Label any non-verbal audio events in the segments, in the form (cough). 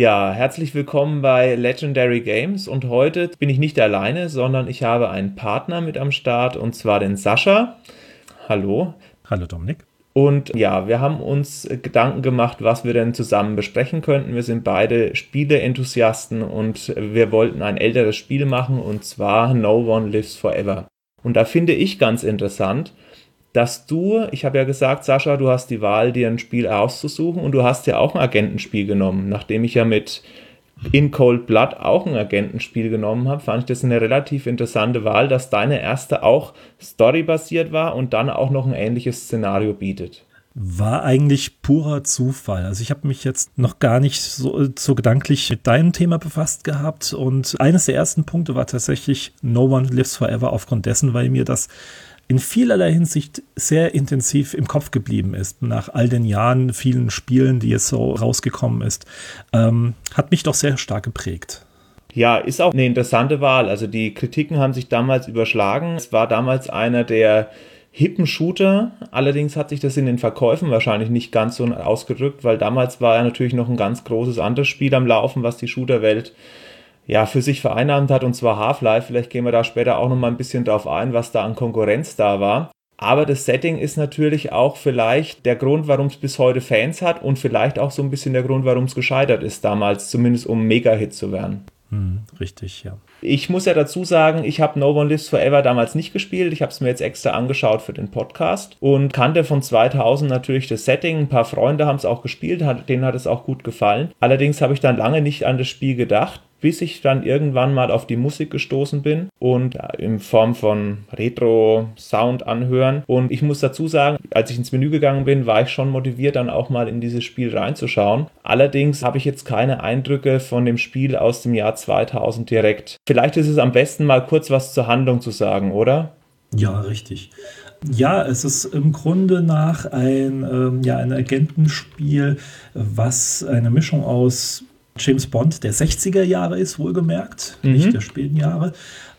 Ja, herzlich willkommen bei Legendary Games und heute bin ich nicht alleine, sondern ich habe einen Partner mit am Start und zwar den Sascha. Hallo. Hallo Dominik. Und ja, wir haben uns Gedanken gemacht, was wir denn zusammen besprechen könnten. Wir sind beide Spieleenthusiasten und wir wollten ein älteres Spiel machen und zwar No One Lives Forever. Und da finde ich ganz interessant, dass du, ich habe ja gesagt, Sascha, du hast die Wahl, dir ein Spiel auszusuchen und du hast ja auch ein Agentenspiel genommen. Nachdem ich ja mit In Cold Blood auch ein Agentenspiel genommen habe, fand ich das eine relativ interessante Wahl, dass deine erste auch storybasiert war und dann auch noch ein ähnliches Szenario bietet. War eigentlich purer Zufall. Also ich habe mich jetzt noch gar nicht so, so gedanklich mit deinem Thema befasst gehabt und eines der ersten Punkte war tatsächlich No One Lives Forever aufgrund dessen, weil mir das in vielerlei Hinsicht sehr intensiv im Kopf geblieben ist, nach all den Jahren, vielen Spielen, die jetzt so rausgekommen ist, ähm, hat mich doch sehr stark geprägt. Ja, ist auch eine interessante Wahl. Also die Kritiken haben sich damals überschlagen. Es war damals einer der hippen Shooter. Allerdings hat sich das in den Verkäufen wahrscheinlich nicht ganz so ausgedrückt, weil damals war ja natürlich noch ein ganz großes anderes Spiel am Laufen, was die Shooterwelt ja, für sich vereinnahmt hat, und zwar Half-Life. Vielleicht gehen wir da später auch noch mal ein bisschen drauf ein, was da an Konkurrenz da war. Aber das Setting ist natürlich auch vielleicht der Grund, warum es bis heute Fans hat und vielleicht auch so ein bisschen der Grund, warum es gescheitert ist damals, zumindest um Mega-Hit zu werden. Hm, richtig, ja. Ich muss ja dazu sagen, ich habe No One Lives Forever damals nicht gespielt. Ich habe es mir jetzt extra angeschaut für den Podcast und kannte von 2000 natürlich das Setting. Ein paar Freunde haben es auch gespielt, hat, denen hat es auch gut gefallen. Allerdings habe ich dann lange nicht an das Spiel gedacht bis ich dann irgendwann mal auf die Musik gestoßen bin und in Form von Retro-Sound anhören. Und ich muss dazu sagen, als ich ins Menü gegangen bin, war ich schon motiviert, dann auch mal in dieses Spiel reinzuschauen. Allerdings habe ich jetzt keine Eindrücke von dem Spiel aus dem Jahr 2000 direkt. Vielleicht ist es am besten mal kurz was zur Handlung zu sagen, oder? Ja, richtig. Ja, es ist im Grunde nach ein, ähm, ja, ein Agentenspiel, was eine Mischung aus James Bond der 60er Jahre ist, wohlgemerkt, mhm. nicht der späten Jahre.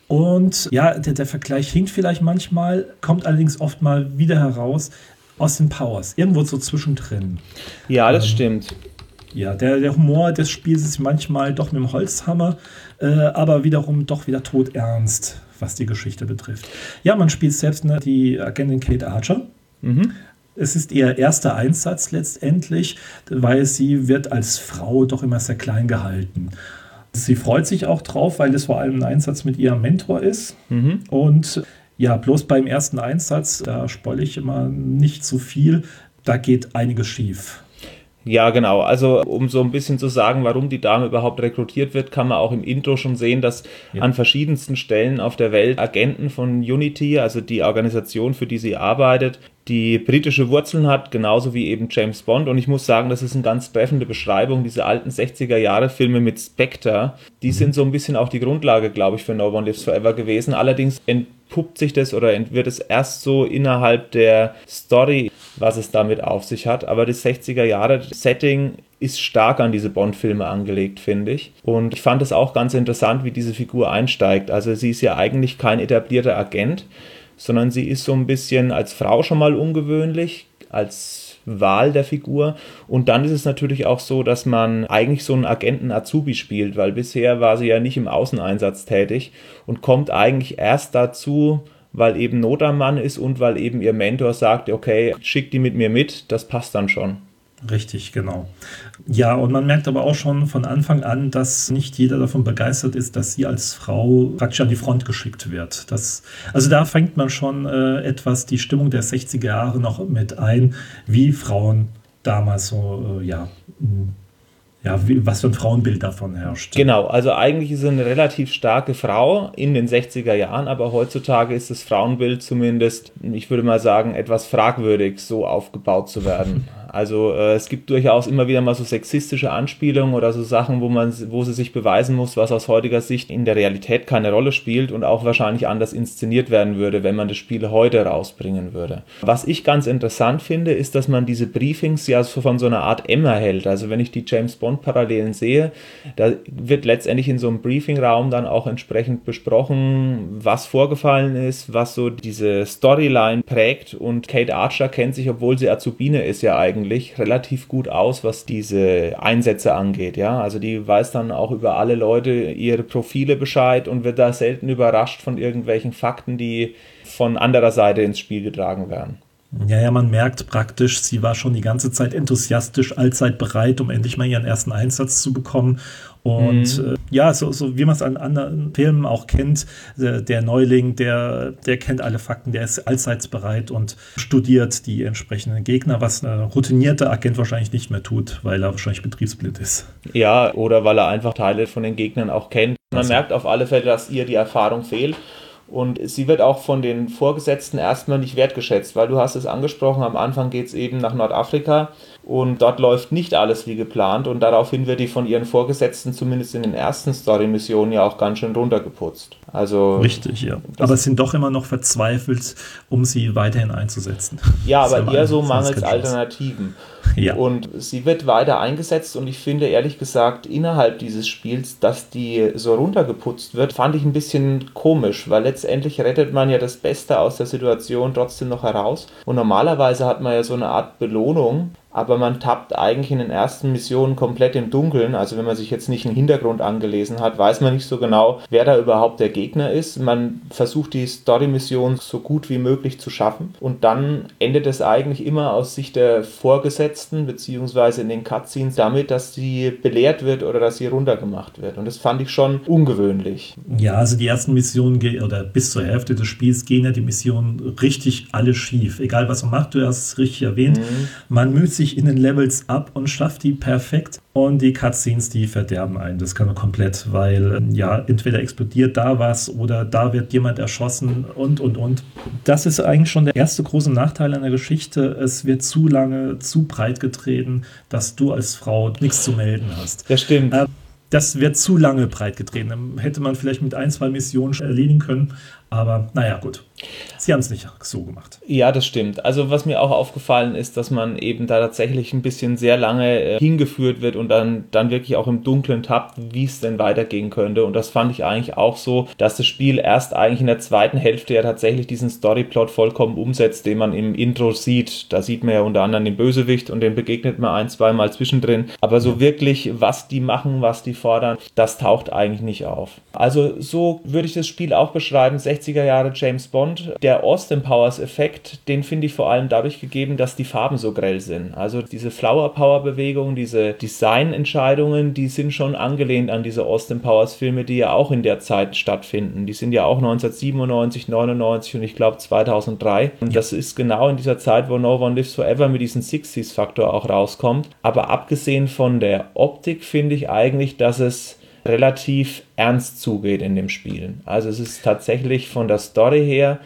Und ja, der, der Vergleich hinkt vielleicht manchmal, kommt allerdings oft mal wieder heraus. Austin Powers, irgendwo so zwischendrin. Ja, das ähm, stimmt. Ja, der, der Humor des Spiels ist manchmal doch mit dem Holzhammer, äh, aber wiederum doch wieder todernst, was die Geschichte betrifft. Ja, man spielt selbst ne, die Agentin Kate Archer. Mhm. Es ist ihr erster Einsatz letztendlich, weil sie wird als Frau doch immer sehr klein gehalten. Sie freut sich auch drauf, weil es vor allem ein Einsatz mit ihrem Mentor ist. Mhm. Und ja, bloß beim ersten Einsatz, da spoil ich immer nicht so viel, da geht einiges schief. Ja, genau. Also um so ein bisschen zu sagen, warum die Dame überhaupt rekrutiert wird, kann man auch im Intro schon sehen, dass ja. an verschiedensten Stellen auf der Welt Agenten von Unity, also die Organisation, für die sie arbeitet, die britische Wurzeln hat, genauso wie eben James Bond. Und ich muss sagen, das ist eine ganz treffende Beschreibung. Diese alten 60er Jahre Filme mit Spectre, die mhm. sind so ein bisschen auch die Grundlage, glaube ich, für No One Lives Forever gewesen. Allerdings entpuppt sich das oder wird es erst so innerhalb der Story was es damit auf sich hat. Aber das 60er Jahre Setting ist stark an diese Bond-Filme angelegt, finde ich. Und ich fand es auch ganz interessant, wie diese Figur einsteigt. Also sie ist ja eigentlich kein etablierter Agent, sondern sie ist so ein bisschen als Frau schon mal ungewöhnlich, als Wahl der Figur. Und dann ist es natürlich auch so, dass man eigentlich so einen Agenten Azubi spielt, weil bisher war sie ja nicht im Außeneinsatz tätig und kommt eigentlich erst dazu, weil eben Not am Mann ist und weil eben ihr Mentor sagt, okay, schick die mit mir mit, das passt dann schon. Richtig, genau. Ja, und man merkt aber auch schon von Anfang an, dass nicht jeder davon begeistert ist, dass sie als Frau praktisch an die Front geschickt wird. Das, also da fängt man schon äh, etwas die Stimmung der 60er Jahre noch mit ein, wie Frauen damals so, äh, ja, ja, wie, was für ein Frauenbild davon herrscht. Genau, also eigentlich ist sie eine relativ starke Frau in den 60er Jahren, aber heutzutage ist das Frauenbild zumindest, ich würde mal sagen, etwas fragwürdig, so aufgebaut zu werden. (laughs) Also äh, es gibt durchaus immer wieder mal so sexistische Anspielungen oder so Sachen, wo man, wo sie sich beweisen muss, was aus heutiger Sicht in der Realität keine Rolle spielt und auch wahrscheinlich anders inszeniert werden würde, wenn man das Spiel heute rausbringen würde. Was ich ganz interessant finde, ist, dass man diese Briefings ja so von so einer Art Emma hält. Also wenn ich die James Bond Parallelen sehe, da wird letztendlich in so einem Briefingraum dann auch entsprechend besprochen, was vorgefallen ist, was so diese Storyline prägt und Kate Archer kennt sich, obwohl sie Azubine ist, ja eigentlich eigentlich relativ gut aus, was diese Einsätze angeht. Ja, also die weiß dann auch über alle Leute ihre Profile Bescheid und wird da selten überrascht von irgendwelchen Fakten, die von anderer Seite ins Spiel getragen werden. Ja, ja, man merkt praktisch, sie war schon die ganze Zeit enthusiastisch, allzeit bereit, um endlich mal ihren ersten Einsatz zu bekommen. Und mhm. äh, ja, so, so wie man es an anderen Filmen auch kennt, äh, der Neuling, der, der kennt alle Fakten, der ist allseits bereit und studiert die entsprechenden Gegner, was ein routinierter Agent wahrscheinlich nicht mehr tut, weil er wahrscheinlich betriebsblind ist. Ja, oder weil er einfach Teile von den Gegnern auch kennt. Man also. merkt auf alle Fälle, dass ihr die Erfahrung fehlt. Und sie wird auch von den Vorgesetzten erstmal nicht wertgeschätzt, weil du hast es angesprochen, am Anfang geht es eben nach Nordafrika und dort läuft nicht alles wie geplant und daraufhin wird die von ihren Vorgesetzten zumindest in den ersten Story-Missionen ja auch ganz schön runtergeputzt. Also Richtig, ja. Aber es sind doch immer noch verzweifelt, um sie weiterhin einzusetzen. Ja, (laughs) aber eher so mangels Alternativen. Ja. Und sie wird weiter eingesetzt und ich finde ehrlich gesagt, innerhalb dieses Spiels, dass die so runtergeputzt wird, fand ich ein bisschen komisch, weil letztendlich rettet man ja das Beste aus der Situation trotzdem noch heraus. Und normalerweise hat man ja so eine Art Belohnung, aber man tappt eigentlich in den ersten Missionen komplett im Dunkeln. Also wenn man sich jetzt nicht einen Hintergrund angelesen hat, weiß man nicht so genau, wer da überhaupt der Gegner ist. Man versucht die Story-Mission so gut wie möglich zu schaffen und dann endet es eigentlich immer aus Sicht der Vorgesetzten beziehungsweise in den Cutscenes damit, dass sie belehrt wird oder dass sie runtergemacht wird. Und das fand ich schon ungewöhnlich. Ja, also die ersten Missionen oder bis zur Hälfte des Spiels gehen ja die Missionen richtig alle schief. Egal was man macht, du hast es richtig erwähnt. Mhm. Man müsste sich in den Levels ab und schafft die perfekt. Und die Cutscenes, die verderben einen. Das kann man komplett, weil ähm, ja, entweder explodiert da was oder da wird jemand erschossen und, und, und. Das ist eigentlich schon der erste große Nachteil an der Geschichte. Es wird zu lange, zu breit getreten, dass du als Frau nichts zu melden hast. Das stimmt. Äh, das wird zu lange breit getreten. Dann hätte man vielleicht mit ein, zwei Missionen erledigen können. Aber naja, gut. Sie haben es nicht so gemacht. Ja, das stimmt. Also was mir auch aufgefallen ist, dass man eben da tatsächlich ein bisschen sehr lange äh, hingeführt wird und dann, dann wirklich auch im Dunkeln tappt, wie es denn weitergehen könnte. Und das fand ich eigentlich auch so, dass das Spiel erst eigentlich in der zweiten Hälfte ja tatsächlich diesen Storyplot vollkommen umsetzt, den man im Intro sieht. Da sieht man ja unter anderem den Bösewicht und den begegnet man ein, zwei Mal zwischendrin. Aber so wirklich, was die machen, was die fordern, das taucht eigentlich nicht auf. Also so würde ich das Spiel auch beschreiben. 60er Jahre James Bond. Der Austin Powers Effekt, den finde ich vor allem dadurch gegeben, dass die Farben so grell sind. Also diese Flower Power Bewegung, diese Designentscheidungen, die sind schon angelehnt an diese Austin Powers Filme, die ja auch in der Zeit stattfinden. Die sind ja auch 1997, 99 und ich glaube 2003. Und das ist genau in dieser Zeit, wo No One Lives Forever mit diesem 60s Faktor auch rauskommt. Aber abgesehen von der Optik finde ich eigentlich, dass es relativ ernst zugeht in dem Spiel. Also es ist tatsächlich von der Story her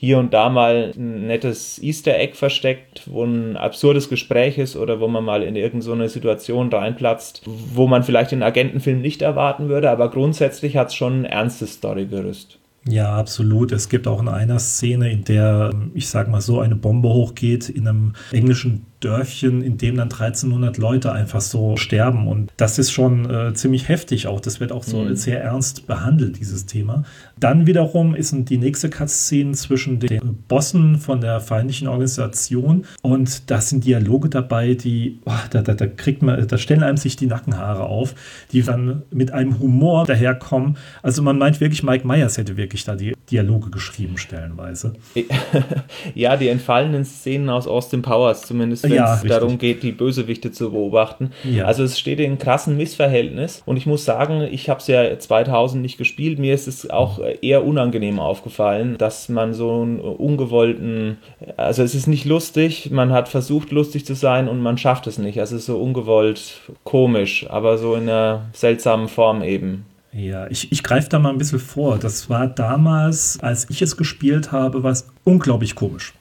hier und da mal ein nettes Easter Egg versteckt, wo ein absurdes Gespräch ist oder wo man mal in irgendeine so Situation reinplatzt, wo man vielleicht den Agentenfilm nicht erwarten würde, aber grundsätzlich hat es schon ein ernstes Storygerüst. Ja, absolut. Es gibt auch in einer Szene, in der, ich sag mal so, eine Bombe hochgeht in einem englischen Dörfchen, in dem dann 1300 Leute einfach so sterben. Und das ist schon äh, ziemlich heftig auch. Das wird auch so mhm. sehr ernst behandelt, dieses Thema. Dann wiederum ist die nächste Cutscene zwischen den Bossen von der feindlichen Organisation und da sind Dialoge dabei, die, oh, da, da, da kriegt man, da stellen einem sich die Nackenhaare auf, die dann mit einem Humor daherkommen. Also man meint wirklich, Mike Myers hätte wirklich da die Dialoge geschrieben, stellenweise. (laughs) Ja, die entfallenen Szenen aus Austin Powers zumindest wenn ja, es darum geht, die Bösewichte zu beobachten. Ja. Also es steht in krassen Missverhältnis und ich muss sagen, ich habe es ja 2000 nicht gespielt, mir ist es auch eher unangenehm aufgefallen, dass man so einen ungewollten, also es ist nicht lustig, man hat versucht lustig zu sein und man schafft es nicht. Also es ist so ungewollt komisch, aber so in einer seltsamen Form eben. Ja, ich, ich greife da mal ein bisschen vor. Das war damals, als ich es gespielt habe, war es unglaublich komisch.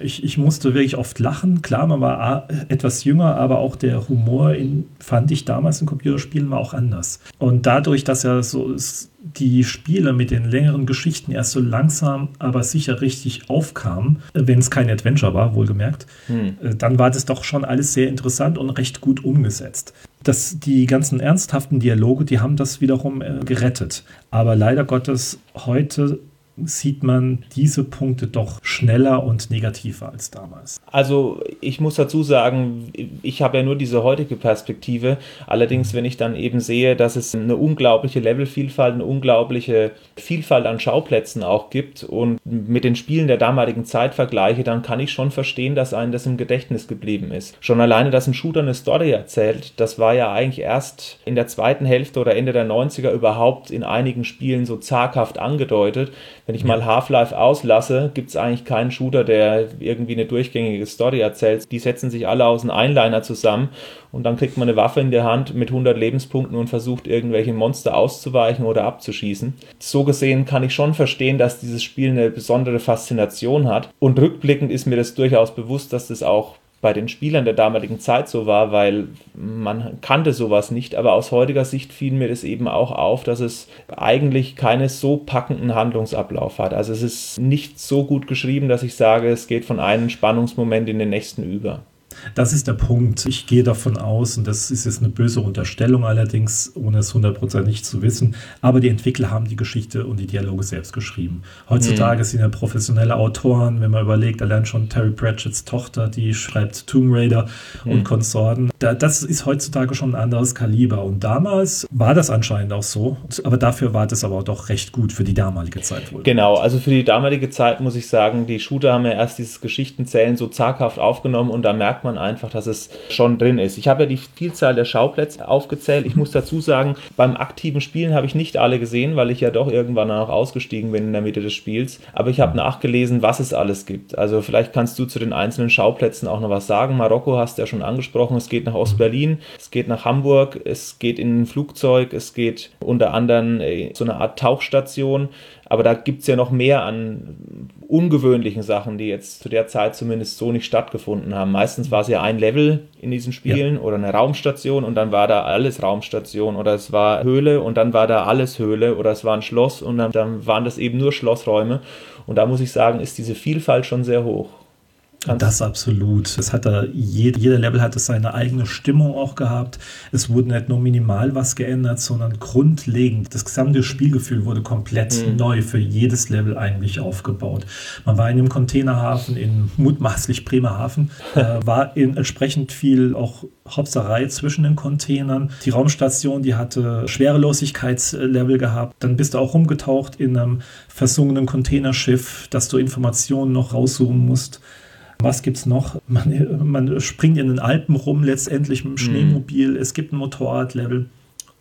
Ich, ich musste wirklich oft lachen. Klar, man war etwas jünger, aber auch der Humor in, fand ich damals in Computerspielen war auch anders. Und dadurch, dass ja so die Spiele mit den längeren Geschichten erst so langsam, aber sicher richtig aufkamen, wenn es kein Adventure war, wohlgemerkt, hm. Äh, dann war das doch schon alles sehr interessant und recht gut umgesetzt. Das, die ganzen ernsthaften Dialoge, die haben das wiederum äh, gerettet. Aber leider Gottes heute sieht man diese Punkte doch schneller und negativer als damals. Also ich muss dazu sagen, ich habe ja nur diese heutige Perspektive. Allerdings, wenn ich dann eben sehe, dass es eine unglaubliche Levelvielfalt, eine unglaubliche Vielfalt an Schauplätzen auch gibt und mit den Spielen der damaligen Zeit vergleiche, dann kann ich schon verstehen, dass einem das im Gedächtnis geblieben ist. Schon alleine, dass ein Shooter eine Story erzählt, das war ja eigentlich erst in der zweiten Hälfte oder Ende der 90er überhaupt in einigen Spielen so zaghaft angedeutet. Wenn ich mal Half-Life auslasse, gibt es eigentlich keinen Shooter, der irgendwie eine durchgängige Story erzählt. Die setzen sich alle aus einem Einliner zusammen und dann kriegt man eine Waffe in der Hand mit 100 Lebenspunkten und versucht irgendwelche Monster auszuweichen oder abzuschießen. So gesehen kann ich schon verstehen, dass dieses Spiel eine besondere Faszination hat und rückblickend ist mir das durchaus bewusst, dass das auch bei den Spielern der damaligen Zeit so war, weil man kannte sowas nicht, aber aus heutiger Sicht fiel mir das eben auch auf, dass es eigentlich keinen so packenden Handlungsablauf hat. Also es ist nicht so gut geschrieben, dass ich sage, es geht von einem Spannungsmoment in den nächsten über. Das ist der Punkt. Ich gehe davon aus, und das ist jetzt eine böse Unterstellung allerdings, ohne es hundertprozentig zu wissen, aber die Entwickler haben die Geschichte und die Dialoge selbst geschrieben. Heutzutage mhm. sind ja professionelle Autoren, wenn man überlegt, allein schon Terry Pratchett's Tochter, die schreibt Tomb Raider mhm. und Konsorten. das ist heutzutage schon ein anderes Kaliber. Und damals war das anscheinend auch so, aber dafür war das aber auch doch recht gut für die damalige Zeit wohl. Genau, also für die damalige Zeit muss ich sagen, die Shooter haben ja erst dieses Geschichtenzählen so zaghaft aufgenommen und da merkt man einfach, dass es schon drin ist. Ich habe ja die Vielzahl der Schauplätze aufgezählt. Ich muss dazu sagen, beim aktiven Spielen habe ich nicht alle gesehen, weil ich ja doch irgendwann auch ausgestiegen bin in der Mitte des Spiels. Aber ich habe nachgelesen, was es alles gibt. Also vielleicht kannst du zu den einzelnen Schauplätzen auch noch was sagen. Marokko hast du ja schon angesprochen. Es geht nach Ostberlin, es geht nach Hamburg, es geht in ein Flugzeug, es geht unter anderem so eine Art Tauchstation. Aber da gibt es ja noch mehr an ungewöhnlichen Sachen, die jetzt zu der Zeit zumindest so nicht stattgefunden haben. Meistens war es ja ein Level in diesen Spielen ja. oder eine Raumstation und dann war da alles Raumstation oder es war Höhle und dann war da alles Höhle oder es war ein Schloss und dann, dann waren das eben nur Schlossräume. Und da muss ich sagen, ist diese Vielfalt schon sehr hoch. Das absolut. Es hat da, jeder, jeder Level hat seine eigene Stimmung auch gehabt. Es wurde nicht nur minimal was geändert, sondern grundlegend. Das gesamte Spielgefühl wurde komplett mhm. neu für jedes Level eigentlich aufgebaut. Man war in einem Containerhafen in mutmaßlich Bremerhaven, (laughs) äh, war in entsprechend viel auch Hopserei zwischen den Containern. Die Raumstation, die hatte Schwerelosigkeitslevel gehabt. Dann bist du auch rumgetaucht in einem versunkenen Containerschiff, dass du Informationen noch raussuchen musst. Was gibt es noch? (laughs) Man, man, springt in den Alpen rum, letztendlich mit dem mhm. Schneemobil. Es gibt ein Motorradlevel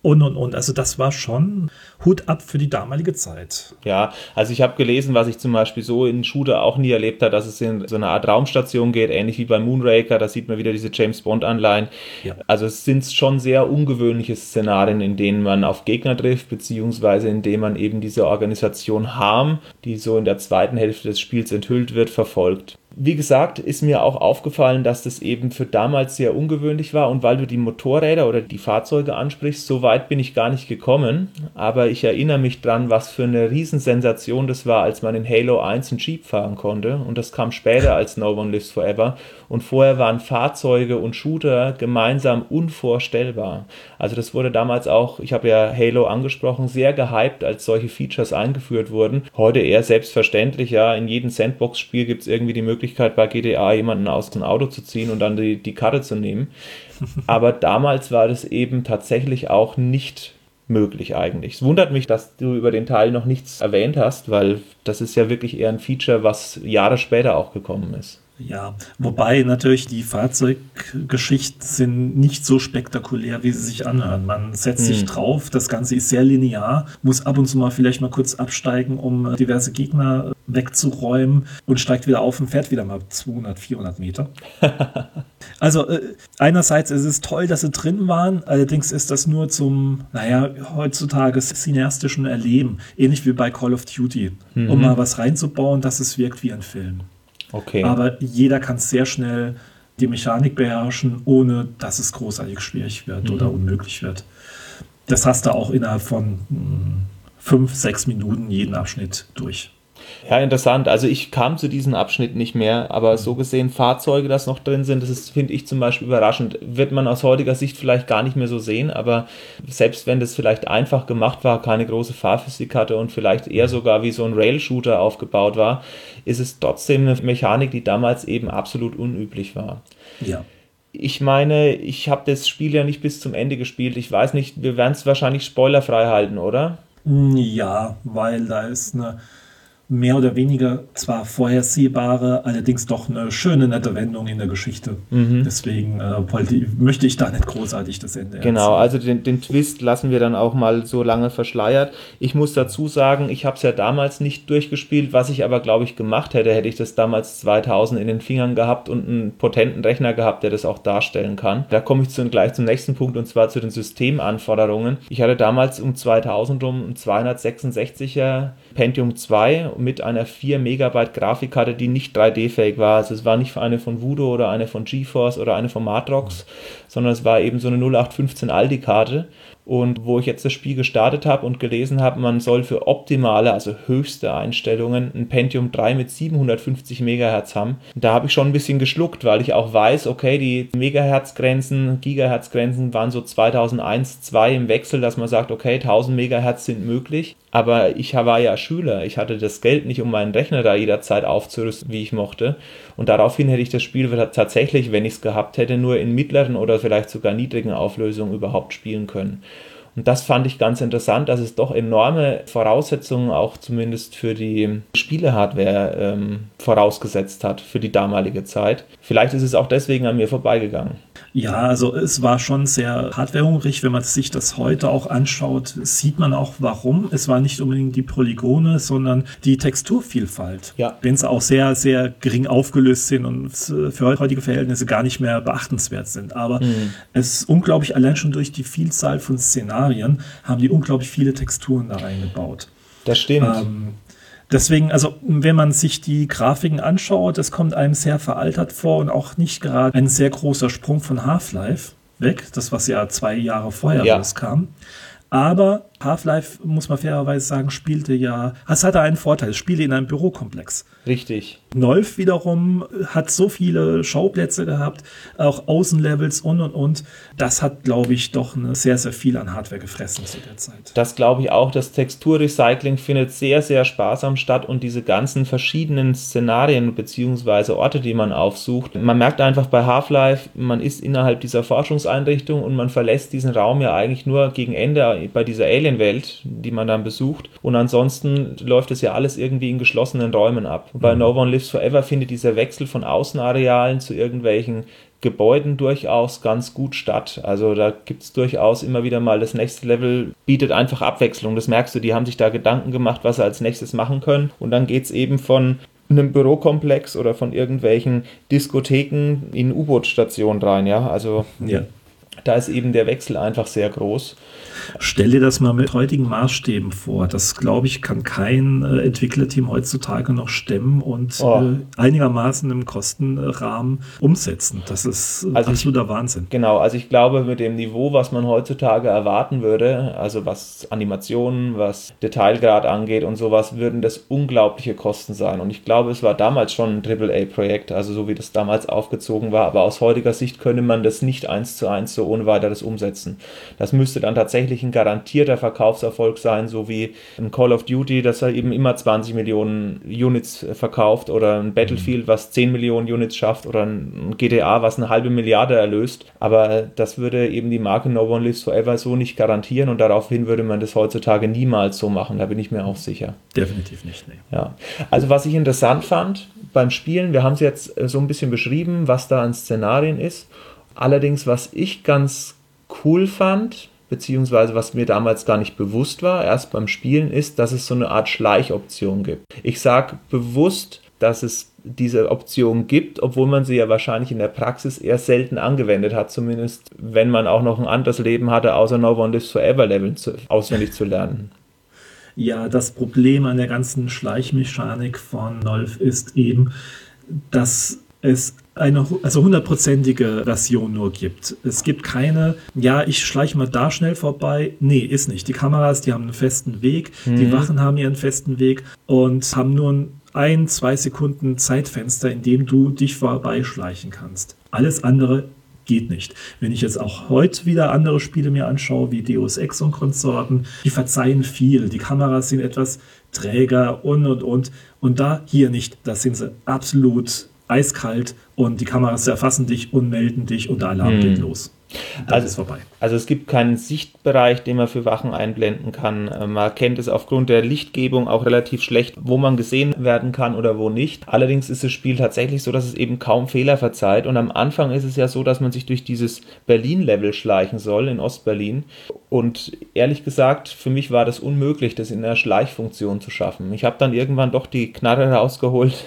und und und. Also das war schon Hut ab für die damalige Zeit. Ja, also ich habe gelesen, was ich zum Beispiel so in Shooter auch nie erlebt habe, dass es in so eine Art Raumstation geht, ähnlich wie bei Moonraker, da sieht man wieder diese James Bond-Anleihen. Ja. Also es sind schon sehr ungewöhnliche Szenarien, in denen man auf Gegner trifft, beziehungsweise in denen man eben diese Organisation Harm, die so in der zweiten Hälfte des Spiels enthüllt wird, verfolgt. Wie gesagt, ist mir auch aufgefallen, dass das eben für damals sehr ungewöhnlich war. Und weil du die Motorräder oder die Fahrzeuge ansprichst, so weit bin ich gar nicht gekommen, aber ich erinnere mich dran, was für eine Riesensensation das war, als man in Halo 1 einen Jeep fahren konnte. Und das kam später als No One Lives Forever. Und vorher waren Fahrzeuge und Shooter gemeinsam unvorstellbar. Also das wurde damals auch, ich habe ja Halo angesprochen, sehr gehypt, als solche Features eingeführt wurden. Heute eher selbstverständlich, ja, in jedem Sandbox-Spiel gibt es irgendwie die Möglichkeit, Möglichkeit, bei GTA jemanden aus dem Auto zu ziehen und dann die, die Karte zu nehmen. (laughs) Aber damals war das eben tatsächlich auch nicht möglich eigentlich. Es wundert mich, dass du über den Teil noch nichts erwähnt hast, weil das ist ja wirklich eher ein Feature, was Jahre später auch gekommen ist. Ja, wobei natürlich die Fahrzeuggeschichten sind nicht so spektakulär, wie sie sich anhören. Man setzt hm. sich drauf, das Ganze ist sehr linear, muss ab und zu mal vielleicht mal kurz absteigen, um diverse Gegner wegzuräumen und steigt wieder auf und fährt wieder mal 200, 400 Meter. (laughs) also äh, einerseits ist es toll, dass sie drin waren, allerdings ist das nur zum, naja, heutzutage cineastischen Erleben, ähnlich wie bei Call of Duty, mhm. um mal was reinzubauen, dass es wirkt wie ein Film. Okay. Aber jeder kann sehr schnell die Mechanik beherrschen, ohne dass es großartig schwierig wird mhm. oder unmöglich wird. Das hast du auch innerhalb von mh, hm, fünf, sechs Minuten jeden Abschnitt durch. Ja, interessant. Also ich kam zu diesem Abschnitt nicht mehr, aber so gesehen Fahrzeuge, das noch drin sind, das ist, finde ich zum Beispiel überraschend. Wird man aus heutiger Sicht vielleicht gar nicht mehr so sehen, aber selbst wenn das vielleicht einfach gemacht war, keine große Fahrphysik hatte und vielleicht eher sogar wie so ein Rail-Shooter aufgebaut war, ist es trotzdem eine Mechanik, die damals eben absolut unüblich war. Ja. Ich meine, ich habe das Spiel ja nicht bis zum Ende gespielt. Ich weiß nicht, wir werden es wahrscheinlich spoilerfrei halten, oder? Ja, weil da ist eine mehr oder weniger zwar vorhersehbare, allerdings doch eine schöne, nette Wendung in der Geschichte. Mhm. Deswegen äh, wollte, möchte ich da nicht großartig das Ende Genau, erzählen. also den, den Twist lassen wir dann auch mal so lange verschleiert. Ich muss dazu sagen, ich habe es ja damals nicht durchgespielt, was ich aber, glaube ich, gemacht hätte, hätte ich das damals 2000 in den Fingern gehabt und einen potenten Rechner gehabt, der das auch darstellen kann. Da komme ich zu, gleich zum nächsten Punkt und zwar zu den Systemanforderungen. Ich hatte damals um 2000 rum ein 266er Pentium 2 mit einer 4 Megabyte Grafikkarte, die nicht 3D-fähig war. Also es war nicht eine von Voodoo oder eine von GeForce oder eine von Matrox, sondern es war eben so eine 0815 Aldi-Karte und wo ich jetzt das Spiel gestartet habe und gelesen habe, man soll für optimale, also höchste Einstellungen ein Pentium 3 mit 750 MHz haben. Da habe ich schon ein bisschen geschluckt, weil ich auch weiß, okay, die Megahertz-Grenzen, Gigahertz-Grenzen waren so 2001, 2 im Wechsel, dass man sagt, okay, 1000 Megahertz sind möglich. Aber ich war ja Schüler, ich hatte das Geld nicht, um meinen Rechner da jederzeit aufzurüsten, wie ich mochte. Und daraufhin hätte ich das Spiel tatsächlich, wenn ich es gehabt hätte, nur in mittleren oder vielleicht sogar niedrigen Auflösungen überhaupt spielen können. Und das fand ich ganz interessant, dass es doch enorme Voraussetzungen auch zumindest für die Spielehardware ähm, vorausgesetzt hat für die damalige Zeit. Vielleicht ist es auch deswegen an mir vorbeigegangen. Ja, also es war schon sehr hardwarehungrig. Wenn man sich das heute auch anschaut, sieht man auch warum. Es war nicht unbedingt die Polygone, sondern die Texturvielfalt. Ja. Wenn sie auch sehr, sehr gering aufgelöst sind und für heutige Verhältnisse gar nicht mehr beachtenswert sind. Aber mhm. es ist unglaublich, allein schon durch die Vielzahl von Szenarien haben die unglaublich viele Texturen da reingebaut. Das stimmt. Ähm, Deswegen, also wenn man sich die Grafiken anschaut, es kommt einem sehr veraltert vor und auch nicht gerade ein sehr großer Sprung von Half-Life weg, das was ja zwei Jahre vorher ja. rauskam. Aber Half-Life, muss man fairerweise sagen, spielte ja, es hatte einen Vorteil, es spielte in einem Bürokomplex. Richtig. Nolf wiederum hat so viele Schauplätze gehabt, auch Außenlevels und und und. Das hat, glaube ich, doch eine sehr, sehr viel an Hardware gefressen zu der Zeit. Das glaube ich auch. Das Texturrecycling findet sehr, sehr sparsam statt und diese ganzen verschiedenen Szenarien bzw. Orte, die man aufsucht. Man merkt einfach bei Half-Life, man ist innerhalb dieser Forschungseinrichtung und man verlässt diesen Raum ja eigentlich nur gegen Ende bei dieser Alien-Welt, die man dann besucht. Und ansonsten läuft es ja alles irgendwie in geschlossenen Räumen ab. Und bei mhm. No One Lives Forever findet dieser Wechsel von Außenarealen zu irgendwelchen Gebäuden durchaus ganz gut statt. Also da gibt es durchaus immer wieder mal das nächste Level, bietet einfach Abwechslung. Das merkst du, die haben sich da Gedanken gemacht, was sie als nächstes machen können. Und dann geht es eben von einem Bürokomplex oder von irgendwelchen Diskotheken in U-Boot-Stationen rein, ja. Also ja. da ist eben der Wechsel einfach sehr groß. Stell dir das mal mit heutigen Maßstäben vor. Das, glaube ich, kann kein äh, Entwicklerteam heutzutage noch stemmen und oh. äh, einigermaßen im Kostenrahmen umsetzen. Das ist also absoluter ich, Wahnsinn. Genau, also ich glaube, mit dem Niveau, was man heutzutage erwarten würde, also was Animationen, was Detailgrad angeht und sowas, würden das unglaubliche Kosten sein. Und ich glaube, es war damals schon ein AAA-Projekt, also so wie das damals aufgezogen war. Aber aus heutiger Sicht könnte man das nicht eins zu eins so ohne weiteres umsetzen. Das müsste dann tatsächlich eigentlich ein garantierter Verkaufserfolg sein, so wie ein Call of Duty, das er eben immer 20 Millionen Units verkauft oder ein Battlefield, was 10 Millionen Units schafft oder ein GTA, was eine halbe Milliarde erlöst. Aber das würde eben die Marke No One Lives Forever so nicht garantieren und daraufhin würde man das heutzutage niemals so machen, da bin ich mir auch sicher. Definitiv nicht. Nee. Ja. Also was ich interessant fand beim Spielen, wir haben es jetzt so ein bisschen beschrieben, was da an Szenarien ist. Allerdings, was ich ganz cool fand, beziehungsweise was mir damals gar nicht bewusst war, erst beim Spielen, ist, dass es so eine Art Schleichoption gibt. Ich sage bewusst, dass es diese Option gibt, obwohl man sie ja wahrscheinlich in der Praxis eher selten angewendet hat, zumindest wenn man auch noch ein anderes Leben hatte, außer No One Lives Forever Level zu, auswendig zu lernen. Ja, das Problem an der ganzen Schleichmechanik von Nolf ist eben, dass es eine also hundertprozentige Version nur gibt. Es gibt keine, ja, ich schleiche mal da schnell vorbei. Nee, ist nicht. Die Kameras, die haben einen festen Weg, mhm. die Wachen haben ihren festen Weg und haben nur ein, zwei Sekunden Zeitfenster, in dem du dich vorbeischleichen kannst. Alles andere geht nicht. Wenn ich jetzt auch heute wieder andere Spiele mir anschaue, wie Deus Ex und Konsorten, die verzeihen viel. Die Kameras sind etwas träger und und und. Und da hier nicht. Da sind sie absolut eiskalt und die Kameras erfassen dich und melden dich und der Alarm hm. geht los. Das also, ist vorbei. Also es gibt keinen Sichtbereich, den man für Wachen einblenden kann. Äh, man kennt es aufgrund der Lichtgebung auch relativ schlecht, wo man gesehen werden kann oder wo nicht. Allerdings ist das Spiel tatsächlich so, dass es eben kaum Fehler verzeiht. Und am Anfang ist es ja so, dass man sich durch dieses Berlin-Level schleichen soll, in Ostberlin. Und ehrlich gesagt, für mich war das unmöglich, das in der Schleichfunktion zu schaffen. Ich habe dann irgendwann doch die Knarre rausgeholt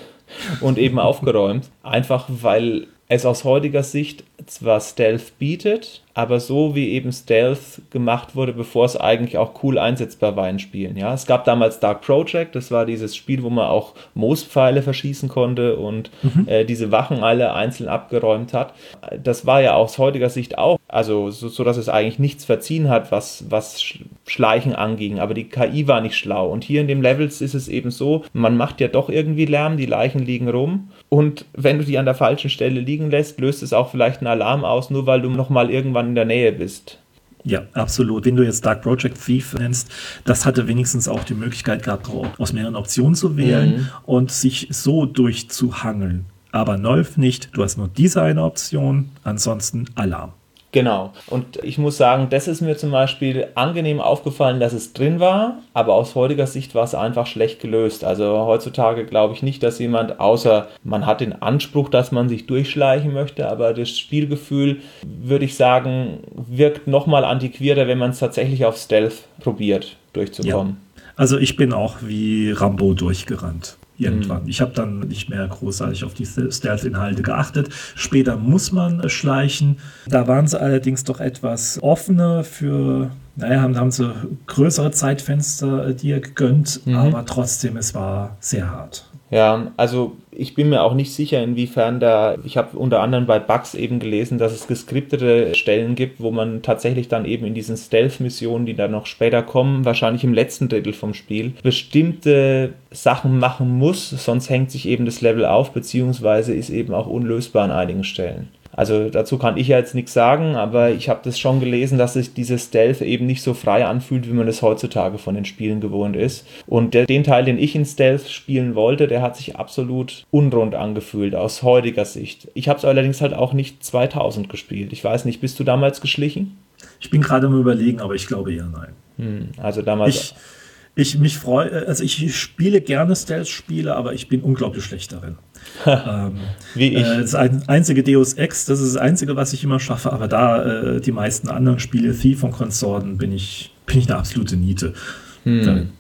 und eben aufgeräumt. Einfach weil es aus heutiger Sicht zwar Stealth bietet, aber so wie eben Stealth gemacht wurde, bevor es eigentlich auch cool einsetzbar war in Spielen. Ja, es gab damals Dark Project, das war dieses Spiel, wo man auch Moospfeile verschießen konnte und mhm. äh, diese Wachen alle einzeln abgeräumt hat. Das war ja aus heutiger Sicht auch, also so, so dass es eigentlich nichts verziehen hat, was, was Schleichen anging, aber die KI war nicht schlau. Und hier in dem Levels ist es eben so, man macht ja doch irgendwie Lärm, die Leichen liegen rum und wenn du die an der falschen Stelle liegen lässt, löst es auch vielleicht einen Alarm aus, nur weil du nochmal irgendwann in der Nähe bist. Ja, absolut. Wenn du jetzt Dark Project Thief nennst, das hatte wenigstens auch die Möglichkeit gehabt, aus mehreren Optionen zu wählen mhm. und sich so durchzuhangeln. Aber Nolf nicht. Du hast nur diese eine Option, ansonsten Alarm. Genau. Und ich muss sagen, das ist mir zum Beispiel angenehm aufgefallen, dass es drin war, aber aus heutiger Sicht war es einfach schlecht gelöst. Also heutzutage glaube ich nicht, dass jemand, außer man hat den Anspruch, dass man sich durchschleichen möchte, aber das Spielgefühl, würde ich sagen, wirkt nochmal antiquierter, wenn man es tatsächlich auf Stealth probiert durchzukommen. Ja. Also ich bin auch wie Rambo durchgerannt irgendwann. Mhm. Ich habe dann nicht mehr großartig auf die Stealth-Inhalte geachtet. Später muss man schleichen. Da waren sie allerdings doch etwas offener für, naja, haben, haben sie größere Zeitfenster äh, dir gegönnt, mhm. aber trotzdem, es war sehr hart. Ja, also ich bin mir auch nicht sicher, inwiefern da, ich habe unter anderem bei Bugs eben gelesen, dass es geskriptete Stellen gibt, wo man tatsächlich dann eben in diesen Stealth-Missionen, die dann noch später kommen, wahrscheinlich im letzten Drittel vom Spiel, bestimmte Sachen machen muss, sonst hängt sich eben das Level auf, beziehungsweise ist eben auch unlösbar an einigen Stellen. Also dazu kann ich ja jetzt nichts sagen, aber ich habe das schon gelesen, dass sich dieses Stealth eben nicht so frei anfühlt, wie man es heutzutage von den Spielen gewohnt ist. Und der, den Teil, den ich in Stealth spielen wollte, der hat sich absolut unrund angefühlt aus heutiger Sicht. Ich habe es allerdings halt auch nicht 2000 gespielt. Ich weiß nicht, bist du damals geschlichen? Ich bin gerade am überlegen, aber ich glaube eher nein. Hm, also damals. Ich, ich mich freue, also ich spiele gerne Stealth-Spiele, aber ich bin unglaublich schlecht darin. ähm, Wie ich. Äh, das einzige Deus Ex, das ist das einzige, was ich immer schaffe, aber da äh, die meisten anderen Spiele, Thief und Konsorten, bin ich, bin ich eine absolute Niete. Hm.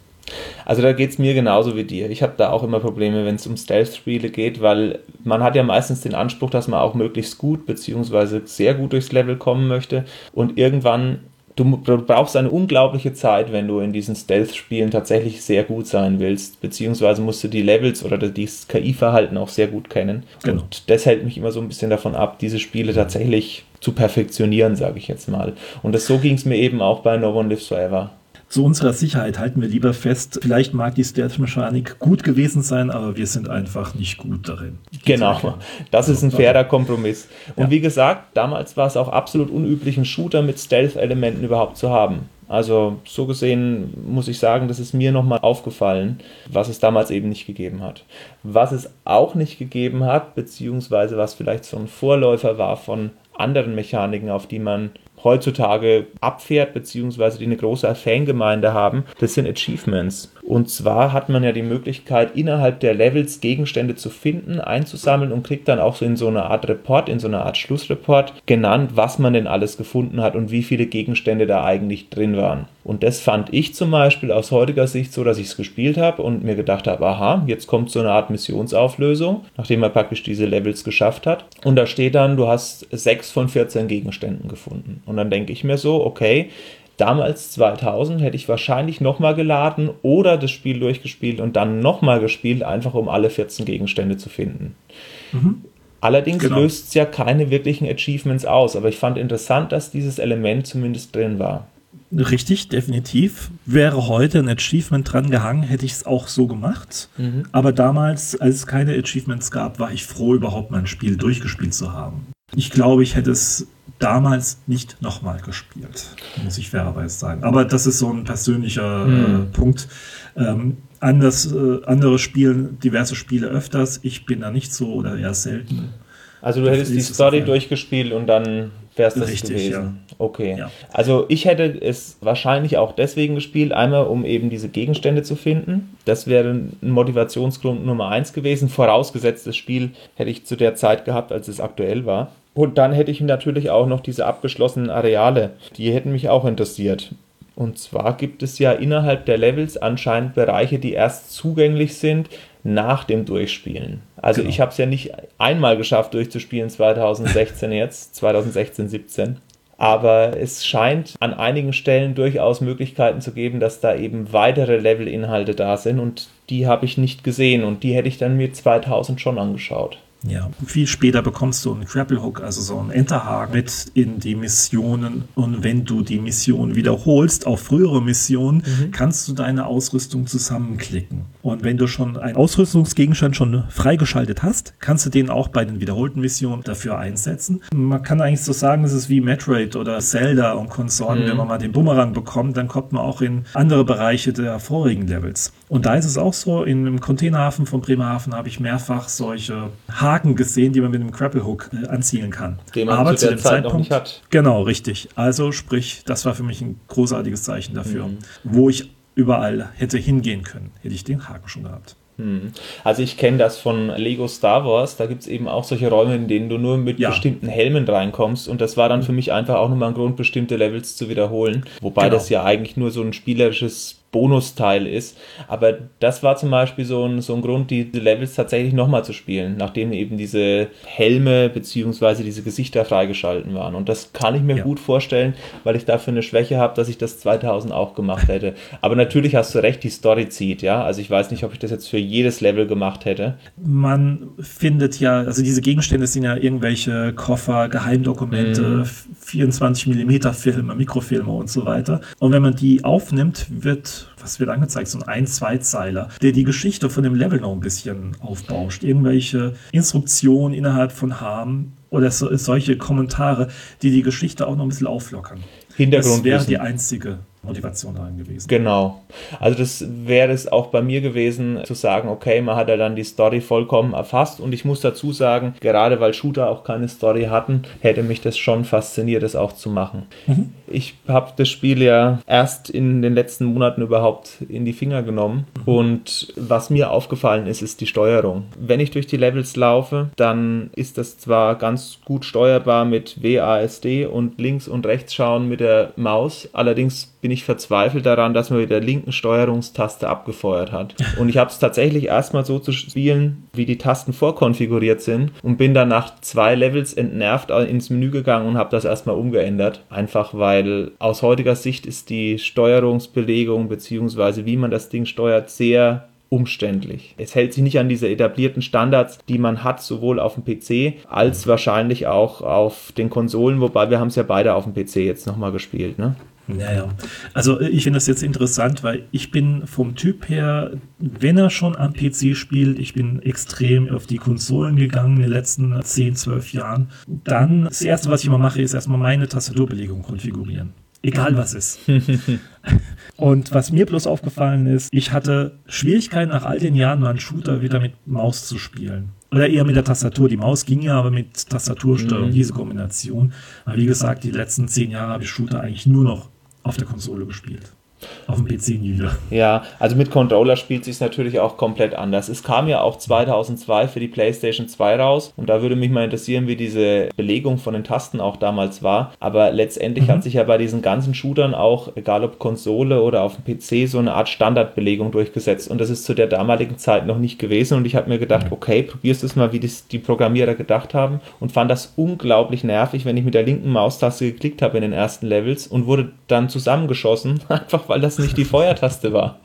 Also da geht es mir genauso wie dir. Ich habe da auch immer Probleme, wenn es um Stealth-Spiele geht, weil man hat ja meistens den Anspruch, dass man auch möglichst gut bzw. sehr gut durchs Level kommen möchte und irgendwann du brauchst eine unglaubliche Zeit, wenn du in diesen Stealth-Spielen tatsächlich sehr gut sein willst, beziehungsweise musst du die Levels oder das KI-Verhalten auch sehr gut kennen. Genau. Und das hält mich immer so ein bisschen davon ab, diese Spiele tatsächlich zu perfektionieren, sage ich jetzt mal. Und das, so ging es mir eben auch bei No One Lives Forever zu unserer Sicherheit halten wir lieber fest, vielleicht mag die Stealth-Mechanik gut gewesen sein, aber wir sind einfach nicht gut darin. Genau, das ist ein fairer Kompromiss. Und ja. wie gesagt, damals war es auch absolut unüblich, einen Shooter mit Stealth-Elementen überhaupt zu haben. Also so gesehen muss ich sagen, das ist mir nochmal aufgefallen, was es damals eben nicht gegeben hat. Was es auch nicht gegeben hat, beziehungsweise was vielleicht so ein Vorläufer war von anderen Mechaniken, auf die man heutzutage abfährt, beziehungsweise die eine große Fangemeinde haben, das sind Achievements. Und zwar hat man ja die Möglichkeit, innerhalb der Levels Gegenstände zu finden, einzusammeln und kriegt dann auch so in so einer Art Report, in so einer Art Schlussreport genannt, was man denn alles gefunden hat und wie viele Gegenstände da eigentlich drin waren. Und das fand ich zum Beispiel aus heutiger Sicht so, dass ich es gespielt habe und mir gedacht habe, aha, jetzt kommt so eine Art Missionsauflösung, nachdem man praktisch diese Levels geschafft hat. Und da steht dann, du hast sechs von 14 Gegenständen gefunden. Und dann denke ich mir so, okay, Damals 2000 hätte ich wahrscheinlich nochmal geladen oder das Spiel durchgespielt und dann nochmal gespielt, einfach um alle 14 Gegenstände zu finden. Mhm. Allerdings genau. löst es ja keine wirklichen Achievements aus, aber ich fand interessant, dass dieses Element zumindest drin war. Richtig, definitiv. Wäre heute ein Achievement dran gehangen, hätte ich es auch so gemacht. Mhm. Aber damals, als es keine Achievements gab, war ich froh, überhaupt mein Spiel durchgespielt zu haben. Ich glaube, ich hätte es damals nicht nochmal gespielt, muss ich fairerweise sagen. Aber das ist so ein persönlicher mhm. äh, Punkt. Ähm, anders, äh, andere spielen diverse Spiele öfters. Ich bin da nicht so oder eher selten. Also du hättest die Story durchgespielt und dann wär's das Richtig, gewesen. Ja. Okay. Ja. Also ich hätte es wahrscheinlich auch deswegen gespielt, einmal um eben diese Gegenstände zu finden. Das wäre ein Motivationsgrund Nummer eins gewesen. Vorausgesetzt, das Spiel hätte ich zu der Zeit gehabt, als es aktuell war. Und dann hätte ich natürlich auch noch diese abgeschlossenen Areale. Die hätten mich auch interessiert. Und zwar gibt es ja innerhalb der Levels anscheinend Bereiche, die erst zugänglich sind nach dem Durchspielen. Also genau. ich habe es ja nicht einmal geschafft durchzuspielen 2016 jetzt, 2016, 17. Aber es scheint an einigen Stellen durchaus Möglichkeiten zu geben, dass da eben weitere Level-Inhalte da sind und die habe ich nicht gesehen und die hätte ich dann mir 2000 schon angeschaut. Ja, viel später bekommst du einen Grapple Hook, also so einen Enterhaken mit in die Missionen. Und wenn du die Mission wiederholst auf frühere Missionen, mhm. kannst du deine Ausrüstung zusammenklicken. Und wenn du schon einen Ausrüstungsgegenstand schon freigeschaltet hast, kannst du den auch bei den wiederholten Missionen dafür einsetzen. Man kann eigentlich so sagen, es ist wie Metroid oder Zelda und Konsorten. Mhm. Wenn man mal den Bumerang bekommt, dann kommt man auch in andere Bereiche der vorigen Levels. Und da ist es auch so, in einem Containerhafen von Bremerhaven habe ich mehrfach solche Haken gesehen, die man mit einem Grapple Hook äh, anzielen kann. Den man Aber zu, zu dem Zeit Zeitpunkt, hat. Genau, richtig. Also sprich, das war für mich ein großartiges Zeichen dafür, mhm. wo ich überall hätte hingehen können, hätte ich den Haken schon gehabt. Hm. Also ich kenne das von Lego Star Wars, da gibt es eben auch solche Räume, in denen du nur mit ja. bestimmten Helmen reinkommst und das war dann für mich einfach auch nochmal ein Grund, bestimmte Levels zu wiederholen, wobei genau. das ja eigentlich nur so ein spielerisches Bonusteil ist. Aber das war zum Beispiel so ein, so ein Grund, die Levels tatsächlich nochmal zu spielen, nachdem eben diese Helme bzw. diese Gesichter freigeschalten waren. Und das kann ich mir ja. gut vorstellen, weil ich dafür eine Schwäche habe, dass ich das 2000 auch gemacht hätte. Aber natürlich hast du recht, die Story zieht, ja. Also ich weiß nicht, ob ich das jetzt für jedes Level gemacht hätte. Man findet ja, also diese Gegenstände sind ja irgendwelche Koffer, Geheimdokumente, mhm. 24 mm Filme, Mikrofilme und so weiter. Und wenn man die aufnimmt, wird was wird angezeigt? So ein ein Zweizeiler, der die Geschichte von dem Level noch ein bisschen aufbauscht. Irgendwelche Instruktionen innerhalb von Harm oder so, solche Kommentare, die die Geschichte auch noch ein bisschen auflockern. Hintergrund das wäre die einzige Motivation daran gewesen. Genau. Also das wäre es auch bei mir gewesen, zu sagen, okay, man hat ja dann die Story vollkommen erfasst und ich muss dazu sagen, gerade weil Shooter auch keine Story hatten, hätte mich das schon fasziniert, das auch zu machen. Mhm. Ich habe das Spiel ja erst in den letzten Monaten überhaupt in die Finger genommen mhm. und was mir aufgefallen ist, ist die Steuerung. Wenn ich durch die Levels laufe, dann ist das zwar ganz gut steuerbar mit WASD und links und rechts schauen mit der Maus, allerdings bin ich verzweifelt daran, dass man mit der linken Steuerungstaste abgefeuert hat. Und ich habe es tatsächlich erstmal so zu spielen, wie die Tasten vorkonfiguriert sind und bin dann nach zwei Levels entnervt ins Menü gegangen und habe das erstmal umgeändert. Einfach weil aus heutiger Sicht ist die Steuerungsbelegung bzw. wie man das Ding steuert sehr umständlich. Es hält sich nicht an diese etablierten Standards, die man hat, sowohl auf dem PC als wahrscheinlich auch auf den Konsolen, wobei wir haben es ja beide auf dem PC jetzt nochmal gespielt, ne? Ja, ja. Also äh, ich finde das jetzt interessant, weil ich bin vom Typ her, wenn er schon am PC spielt, ich bin extrem auf die Konsolen gegangen in den letzten 10, 12 Jahren. Dann das Erste, was ich immer mache, ist erstmal meine Tastaturbelegung konfigurieren. Egal was ist. (laughs) Und was mir bloß aufgefallen ist, ich hatte Schwierigkeiten nach all den Jahren mal einen Shooter wieder mit Maus zu spielen. Oder eher mit der Tastatur. Die Maus ging ja aber mit Tastatursteuerung, mhm. diese Kombination. Aber wie gesagt, die letzten zehn Jahre habe ich Shooter eigentlich nur noch auf der Konsole gespielt. Auf dem PC nie wieder. Ja, also mit Controller spielt sich natürlich auch komplett anders. Es kam ja auch 2002 für die PlayStation 2 raus und da würde mich mal interessieren, wie diese Belegung von den Tasten auch damals war. Aber letztendlich mhm. hat sich ja bei diesen ganzen Shootern auch, egal ob Konsole oder auf dem PC, so eine Art Standardbelegung durchgesetzt und das ist zu der damaligen Zeit noch nicht gewesen und ich habe mir gedacht, okay, probierst du es mal, wie das die Programmierer gedacht haben und fand das unglaublich nervig, wenn ich mit der linken Maustaste geklickt habe in den ersten Levels und wurde dann zusammengeschossen, (laughs) einfach weil weil das nicht die Feuertaste war.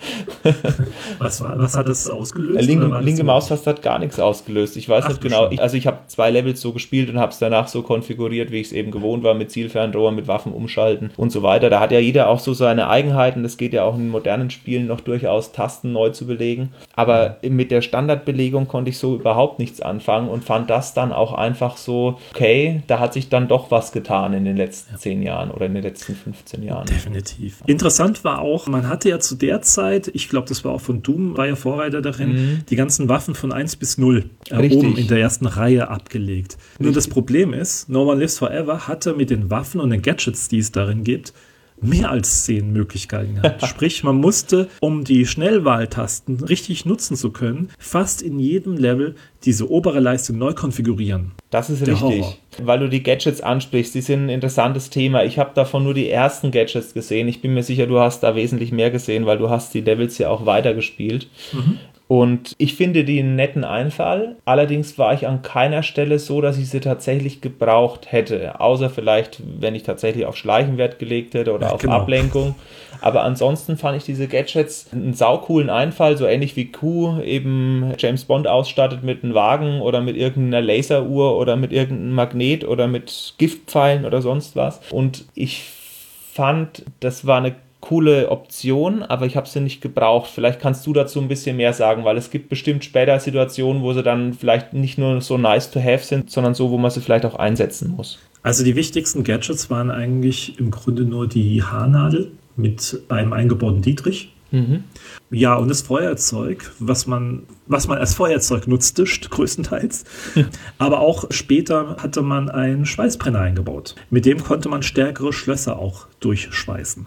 (laughs) was, war was hat das ausgelöst? Linke, linke Maustaste hat gar nichts ausgelöst. Ich weiß Ach, nicht genau. Ich, also ich habe zwei Levels so gespielt und habe es danach so konfiguriert, wie ich es eben gewohnt war, mit Zielfernrohr, mit Waffen umschalten und so weiter. Da hat ja jeder auch so seine Eigenheiten. Das geht ja auch in modernen Spielen noch durchaus, Tasten neu zu belegen. Aber mit der Standardbelegung konnte ich so überhaupt nichts anfangen und fand das dann auch einfach so, okay, da hat sich dann doch was getan in den letzten zehn Jahren oder in den letzten 15 Jahren. Definitiv. Interessant war auch, man hatte ja zu der Zeit, ich glaube, das war auch von Doom, war ja Vorreiter darin, mhm. die ganzen Waffen von 1 bis 0 äh, oben in der ersten Reihe abgelegt. Richtig. Nur das Problem ist, No One Lives Forever hatte mit den Waffen und den Gadgets, die es darin gibt, mehr als zehn Möglichkeiten gehabt. (laughs) Sprich, man musste, um die Schnellwahltasten richtig nutzen zu können, fast in jedem Level diese obere Leiste neu konfigurieren. Das ist Der richtig. Horror. Weil du die Gadgets ansprichst, die sind ein interessantes Thema. Ich habe davon nur die ersten Gadgets gesehen. Ich bin mir sicher, du hast da wesentlich mehr gesehen, weil du hast die Levels ja auch weitergespielt. Mhm. Und ich finde die einen netten Einfall. Allerdings war ich an keiner Stelle so, dass ich sie tatsächlich gebraucht hätte. Außer vielleicht, wenn ich tatsächlich auf Schleichen Wert gelegt hätte oder ja, auf genau. Ablenkung. Aber ansonsten fand ich diese Gadgets einen saucoolen Einfall, so ähnlich wie Q eben James Bond ausstattet mit einem Wagen oder mit irgendeiner Laseruhr oder mit irgendeinem Magnet oder mit Giftpfeilen oder sonst was. Und ich fand, das war eine coole Option, aber ich habe sie nicht gebraucht. Vielleicht kannst du dazu ein bisschen mehr sagen, weil es gibt bestimmt später Situationen, wo sie dann vielleicht nicht nur so nice to have sind, sondern so, wo man sie vielleicht auch einsetzen muss. Also die wichtigsten Gadgets waren eigentlich im Grunde nur die Haarnadel mit einem eingebauten Dietrich. Mhm. Ja, und das Feuerzeug, was man, was man als Feuerzeug nutzte, größtenteils. Aber auch später hatte man einen Schweißbrenner eingebaut. Mit dem konnte man stärkere Schlösser auch durchschweißen.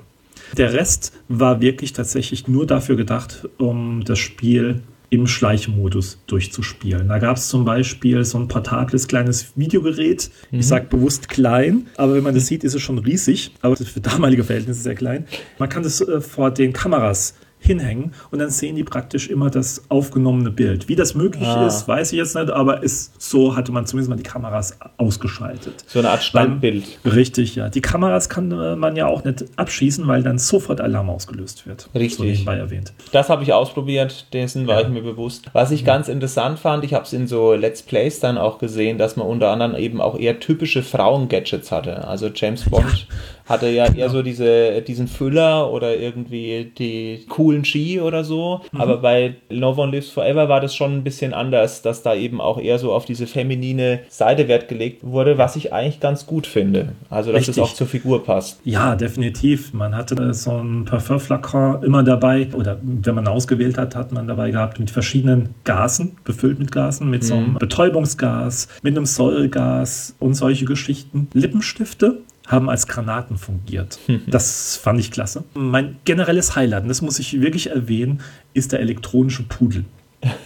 Der Rest war wirklich tatsächlich nur dafür gedacht, um das Spiel im Schleichmodus durchzuspielen. Da gab es zum Beispiel so ein portables kleines Videogerät. Mhm. Ich sage bewusst klein, aber wenn man das sieht, ist es schon riesig. Aber für damalige Verhältnisse sehr klein. Man kann das äh, vor den Kameras hinhängen und dann sehen die praktisch immer das aufgenommene Bild. Wie das möglich ah. ist, weiß ich jetzt nicht, aber ist, so hatte man zumindest mal die Kameras ausgeschaltet. So eine Art Standbild. Weil, richtig, ja. Die Kameras kann äh, man ja auch nicht abschießen, weil dann sofort Alarm ausgelöst wird. Richtig. So nebenbei erwähnt. Das habe ich ausprobiert, dessen war ja. ich mir bewusst. Was ich ja. ganz interessant fand, ich habe es in so Let's Plays dann auch gesehen, dass man unter anderem eben auch eher typische Frauen-Gadgets hatte. Also James Bond ja hatte ja eher so diese, diesen Füller oder irgendwie die coolen Ski oder so. Mhm. Aber bei No One Lives Forever war das schon ein bisschen anders, dass da eben auch eher so auf diese feminine Seite Wert gelegt wurde, was ich eigentlich ganz gut finde. Also, dass Richtig. es auch zur Figur passt. Ja, definitiv. Man hatte so ein Parfumflakon immer dabei oder wenn man ausgewählt hat, hat man dabei gehabt mit verschiedenen Gasen, befüllt mit Gasen, mit mhm. so einem. Betäubungsgas, mit einem Säuregas und solche Geschichten. Lippenstifte haben als Granaten fungiert. (laughs) Das fand ich klasse. Mein generelles Highlight, und das muss ich wirklich erwähnen, ist der elektronische Pudel.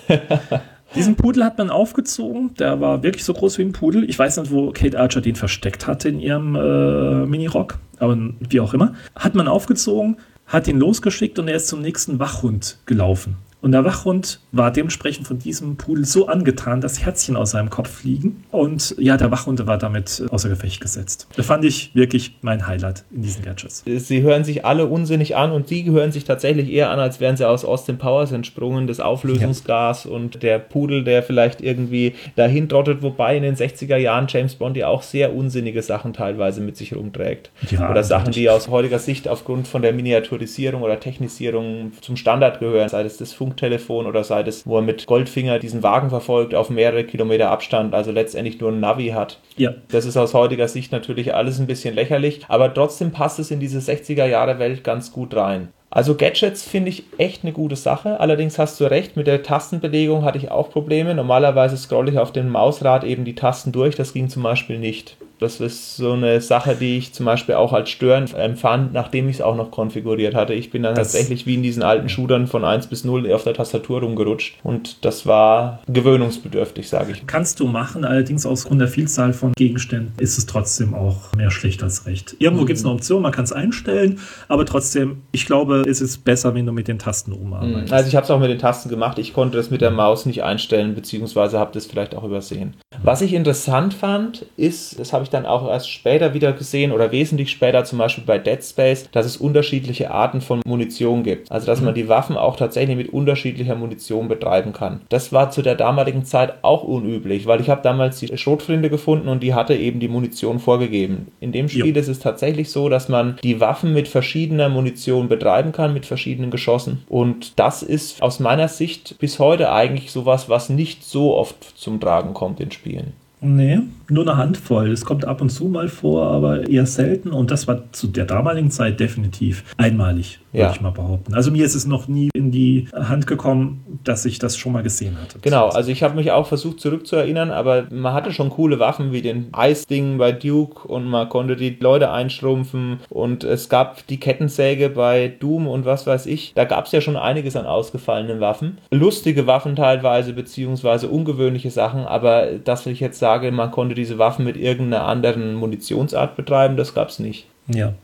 (laughs) Diesen Pudel hat man aufgezogen. Der war wirklich so groß wie ein Pudel. Ich weiß nicht, wo Kate Archer den versteckt hatte in ihrem äh, Minirock, aber wie auch immer. Hat man aufgezogen, hat ihn losgeschickt und er ist zum nächsten Wachhund gelaufen. Und der Wachhund war dementsprechend von diesem Pudel so angetan, dass Herzchen aus seinem Kopf fliegen. Und ja, der Wachhund war damit außer Gefecht gesetzt. Das fand ich wirklich mein Highlight in diesen Gadgets. Sie hören sich alle unsinnig an und die hören sich tatsächlich eher an, als wären sie aus Austin Powers entsprungen. Das Auflösungsgas ja. und der Pudel, der vielleicht irgendwie dahin trottet, wobei in den 60er Jahren James Bond ja auch sehr unsinnige Sachen teilweise mit sich rumträgt. Ja, oder Sachen, die aus heutiger Sicht aufgrund von der Miniaturisierung oder Technisierung zum Standard gehören, sei es das Funk Funktelefon oder sei es, wo er mit Goldfinger diesen Wagen verfolgt auf mehrere Kilometer Abstand, also letztendlich nur ein Navi hat. Ja. Das ist aus heutiger Sicht natürlich alles ein bisschen lächerlich, aber trotzdem passt es in diese 60er Jahre Welt ganz gut rein. Also Gadgets finde ich echt eine gute Sache. Allerdings hast du recht, mit der Tastenbelegung hatte ich auch Probleme. Normalerweise scrolle ich auf dem Mausrad eben die Tasten durch. Das ging zum Beispiel nicht. Das ist so eine Sache, die ich zum Beispiel auch als störend empfand, nachdem ich es auch noch konfiguriert hatte. Ich bin dann das tatsächlich wie in diesen alten Shootern von 1 bis 0 auf der Tastatur rumgerutscht und das war gewöhnungsbedürftig, sage ich. Kannst du machen, allerdings aus Grund der Vielzahl von Gegenständen ist es trotzdem auch mehr schlecht als recht. Irgendwo mhm. gibt es eine Option, man kann es einstellen, aber trotzdem, ich glaube, ist es besser, wenn du mit den Tasten rumarbeitest. Also ich habe es auch mit den Tasten gemacht. Ich konnte das mit der Maus nicht einstellen, beziehungsweise habe das vielleicht auch übersehen. Was ich interessant fand, ist, das habe ich dann auch erst später wieder gesehen oder wesentlich später, zum Beispiel bei Dead Space, dass es unterschiedliche Arten von Munition gibt. Also, dass man die Waffen auch tatsächlich mit unterschiedlicher Munition betreiben kann. Das war zu der damaligen Zeit auch unüblich, weil ich habe damals die Schrotflinte gefunden und die hatte eben die Munition vorgegeben. In dem Spiel jo. ist es tatsächlich so, dass man die Waffen mit verschiedener Munition betreiben kann, mit verschiedenen Geschossen. Und das ist aus meiner Sicht bis heute eigentlich sowas, was nicht so oft zum Tragen kommt in Spielen. Nee, nur eine Handvoll. Es kommt ab und zu mal vor, aber eher selten. Und das war zu der damaligen Zeit definitiv einmalig, würde ja. ich mal behaupten. Also mir ist es noch nie in die Hand gekommen, dass ich das schon mal gesehen hatte. Genau, also ich habe mich auch versucht zurückzuerinnern, aber man hatte schon coole Waffen wie den Eisding bei Duke und man konnte die Leute einschrumpfen und es gab die Kettensäge bei Doom und was weiß ich. Da gab es ja schon einiges an ausgefallenen Waffen. Lustige Waffen teilweise, beziehungsweise ungewöhnliche Sachen, aber das will ich jetzt sage, man konnte diese Waffen mit irgendeiner anderen Munitionsart betreiben, das gab es nicht. Ja.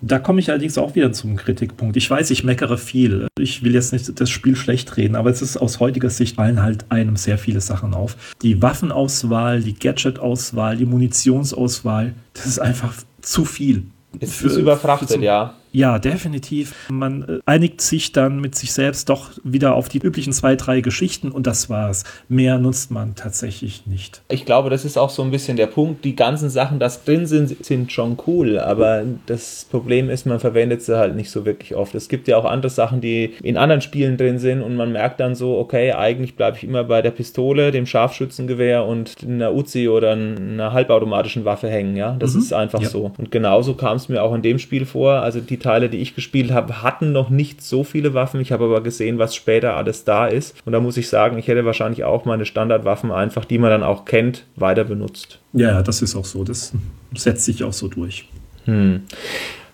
Da komme ich allerdings auch wieder zum Kritikpunkt. Ich weiß, ich meckere viel. Ich will jetzt nicht das Spiel schlecht reden, aber es ist aus heutiger Sicht fallen halt einem sehr viele Sachen auf. Die Waffenauswahl, die Gadget-Auswahl, die Munitionsauswahl, das ist einfach zu viel. Es ist überfrachtet, ja. Ja, definitiv. Man äh, einigt sich dann mit sich selbst doch wieder auf die üblichen zwei, drei Geschichten und das war's. Mehr nutzt man tatsächlich nicht. Ich glaube, das ist auch so ein bisschen der Punkt. Die ganzen Sachen, das drin sind, sind schon cool, aber das Problem ist, man verwendet sie halt nicht so wirklich oft. Es gibt ja auch andere Sachen, die in anderen Spielen drin sind und man merkt dann so, okay, eigentlich bleibe ich immer bei der Pistole, dem Scharfschützengewehr und einer Uzi oder einer halbautomatischen Waffe hängen. Ja, das mhm. ist einfach ja. so. Und genauso kam es mir auch in dem Spiel vor. Also die Teile, die ich gespielt habe, hatten noch nicht so viele Waffen. Ich habe aber gesehen, was später alles da ist. Und da muss ich sagen, ich hätte wahrscheinlich auch meine Standardwaffen einfach, die man dann auch kennt, weiter benutzt. Ja, das ist auch so. Das setzt sich auch so durch. Hm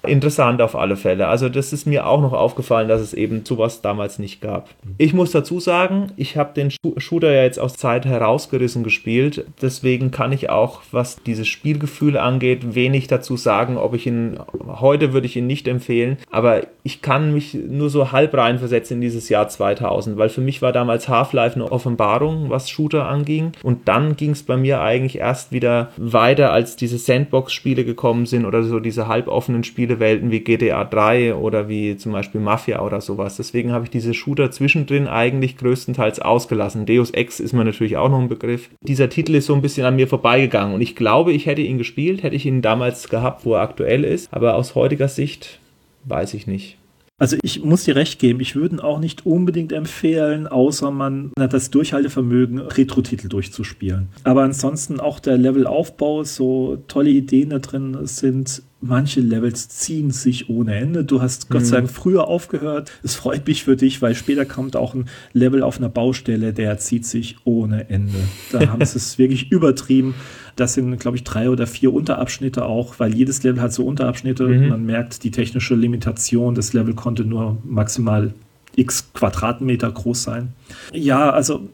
interessant auf alle Fälle. Also das ist mir auch noch aufgefallen, dass es eben sowas damals nicht gab. Ich muss dazu sagen, ich habe den Shooter ja jetzt aus Zeit herausgerissen gespielt. Deswegen kann ich auch, was dieses Spielgefühl angeht, wenig dazu sagen, ob ich ihn, heute würde ich ihn nicht empfehlen, aber ich kann mich nur so halb reinversetzen in dieses Jahr 2000, weil für mich war damals Half-Life eine Offenbarung, was Shooter anging. Und dann ging es bei mir eigentlich erst wieder weiter, als diese Sandbox-Spiele gekommen sind oder so diese halboffenen Spiele Welten wie GTA 3 oder wie zum Beispiel Mafia oder sowas. Deswegen habe ich diese Shooter zwischendrin eigentlich größtenteils ausgelassen. Deus Ex ist mir natürlich auch noch ein Begriff. Dieser Titel ist so ein bisschen an mir vorbeigegangen und ich glaube, ich hätte ihn gespielt, hätte ich ihn damals gehabt, wo er aktuell ist. Aber aus heutiger Sicht weiß ich nicht. Also ich muss dir recht geben, ich würde ihn auch nicht unbedingt empfehlen, außer man hat das Durchhaltevermögen, Retro-Titel durchzuspielen. Aber ansonsten auch der Levelaufbau, so tolle Ideen da drin sind, manche Levels ziehen sich ohne Ende. Du hast Gott sei mhm. Dank früher aufgehört. Es freut mich für dich, weil später kommt auch ein Level auf einer Baustelle, der zieht sich ohne Ende. Da (laughs) haben sie es wirklich übertrieben. Das sind, glaube ich, drei oder vier Unterabschnitte auch, weil jedes Level hat so Unterabschnitte. Mhm. Man merkt die technische Limitation. Das Level konnte nur maximal x Quadratmeter groß sein. Ja, also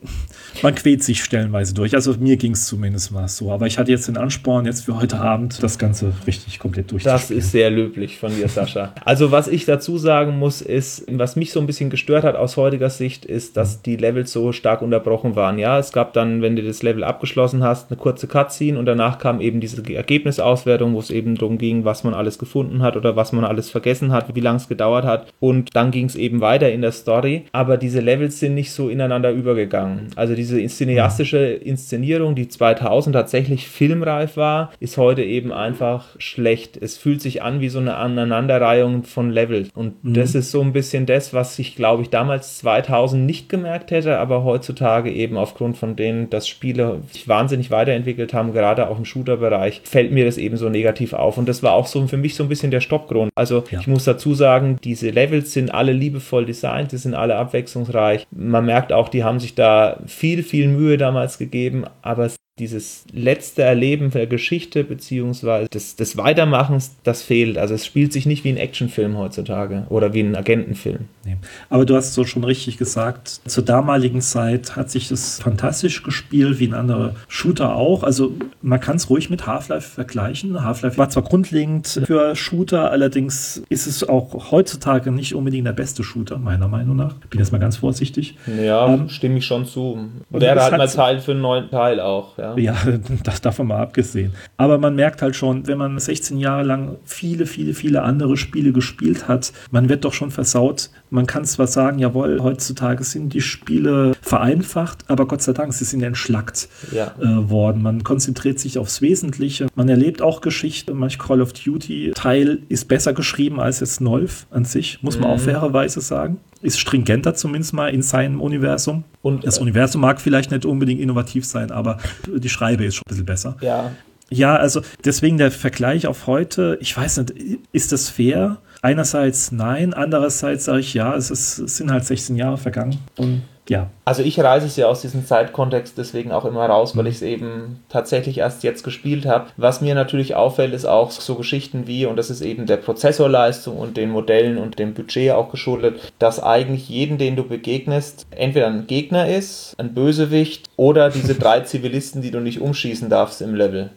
man quält sich stellenweise durch. Also mir ging es zumindest mal so. Aber ich hatte jetzt den Ansporn, jetzt für heute Abend das Ganze richtig komplett durchzuspielen. Das ist sehr löblich von dir, Sascha. also was ich dazu sagen muss, ist, was mich so ein bisschen gestört hat aus heutiger Sicht, ist, dass die Levels so stark unterbrochen waren. Ja, es gab dann, wenn du das Level abgeschlossen hast, eine kurze Cutscene und danach kam eben diese Ergebnisauswertung, wo es eben darum ging, was man alles gefunden hat oder was man alles vergessen hat, wie lange es gedauert hat. Und dann ging es eben weiter in der Story. Aber diese Levels sind nicht so ineinander übergegangen. Also diese cineastische Inszenierung, die 2000 tatsächlich filmreif war, ist heute eben einfach schlecht. Es fühlt sich an wie so eine Aneinanderreihung von Level. Und mhm. das ist so ein bisschen das, was ich, glaube ich, damals 2000 nicht gemerkt hätte, aber heutzutage eben aufgrund von denen, dass Spiele sich wahnsinnig weiterentwickelt haben, gerade auch im Shooter-Bereich, fällt mir das eben so negativ auf. Und das war auch so für mich so ein bisschen der Stoppgrund. Also ja. ich muss dazu sagen, diese Levels sind alle liebevoll designt, die sind alle abwechslungsreich. Man merkt auch, die haben sich da viel, viel Mühe damals gegeben, aber dieses letzte Erleben der Geschichte beziehungsweise des, des Weitermachens, das fehlt. Also es spielt sich nicht wie ein Actionfilm heutzutage oder wie ein Agentenfilm. Nee. Aber du hast so schon richtig gesagt, zur damaligen Zeit hat sich das fantastisch gespielt, wie ein anderer Shooter auch. Also man kann es ruhig mit Half-Life vergleichen. Half-Life war zwar grundlegend für Shooter, allerdings ist es auch heutzutage nicht unbedingt der beste Shooter, meiner Meinung nach. Bin jetzt mal ganz vorsichtig. Ja, ähm, stimme ich schon zu. Und er hat halt mal Teil für einen neuen Teil auch, ja. Ja, (laughs) das davon mal abgesehen. Aber man merkt halt schon, wenn man 16 Jahre lang viele, viele, viele andere Spiele gespielt hat, man wird doch schon versaut. Man kann zwar sagen, jawohl, heutzutage sind die Spiele vereinfacht, aber Gott sei Dank, sie sind entschlackt ja. äh, worden. Man konzentriert sich aufs Wesentliche. Man erlebt auch Geschichte. Manch Call of Duty Teil ist besser geschrieben als jetzt Nolf an sich, muss man mhm. auch fairerweise sagen ist stringenter zumindest mal in seinem Universum. Und das äh, Universum mag vielleicht nicht unbedingt innovativ sein, aber die Schreibe ist schon ein bisschen besser. Ja. Ja, also deswegen der Vergleich auf heute, ich weiß nicht, ist das fair? Einerseits nein, andererseits sage ich ja, es, ist, es sind halt 16 Jahre vergangen und ja. Also ich reise es ja aus diesem Zeitkontext deswegen auch immer raus, weil ich es eben tatsächlich erst jetzt gespielt habe. Was mir natürlich auffällt, ist auch so Geschichten wie, und das ist eben der Prozessorleistung und den Modellen und dem Budget auch geschuldet, dass eigentlich jeden, den du begegnest, entweder ein Gegner ist, ein Bösewicht oder diese drei (laughs) Zivilisten, die du nicht umschießen darfst im Level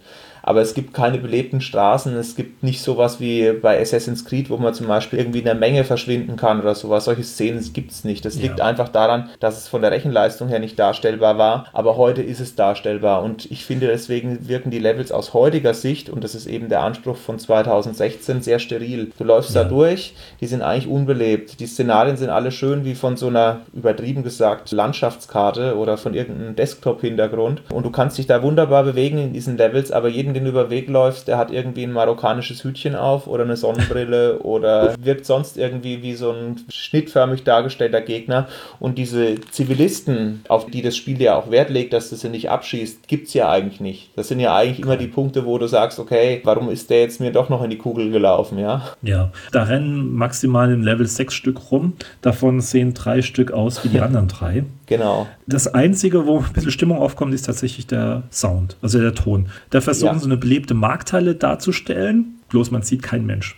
aber es gibt keine belebten Straßen, es gibt nicht sowas wie bei Assassin's Creed, wo man zum Beispiel irgendwie in der Menge verschwinden kann oder sowas. Solche Szenen gibt es nicht. Das ja. liegt einfach daran, dass es von der Rechenleistung her nicht darstellbar war, aber heute ist es darstellbar und ich finde deswegen wirken die Levels aus heutiger Sicht, und das ist eben der Anspruch von 2016, sehr steril. Du läufst ja. da durch, die sind eigentlich unbelebt. Die Szenarien sind alle schön wie von so einer, übertrieben gesagt, Landschaftskarte oder von irgendeinem Desktop-Hintergrund und du kannst dich da wunderbar bewegen in diesen Levels, aber jeden den du über Weg läufst, der hat irgendwie ein marokkanisches Hütchen auf oder eine Sonnenbrille (laughs) oder wirkt sonst irgendwie wie so ein schnittförmig dargestellter Gegner. Und diese Zivilisten, auf die das Spiel ja auch Wert legt, dass du sie nicht abschießt, gibt es ja eigentlich nicht. Das sind ja eigentlich immer die Punkte, wo du sagst, okay, warum ist der jetzt mir doch noch in die Kugel gelaufen, ja? Ja, da rennen maximal im Level sechs Stück rum. Davon sehen drei Stück aus wie die (laughs) anderen drei. Genau. Das Einzige, wo ein bisschen Stimmung aufkommt, ist tatsächlich der Sound, also der Ton. Da versuchen ja. So eine belebte Markthalle darzustellen, bloß man sieht keinen Mensch.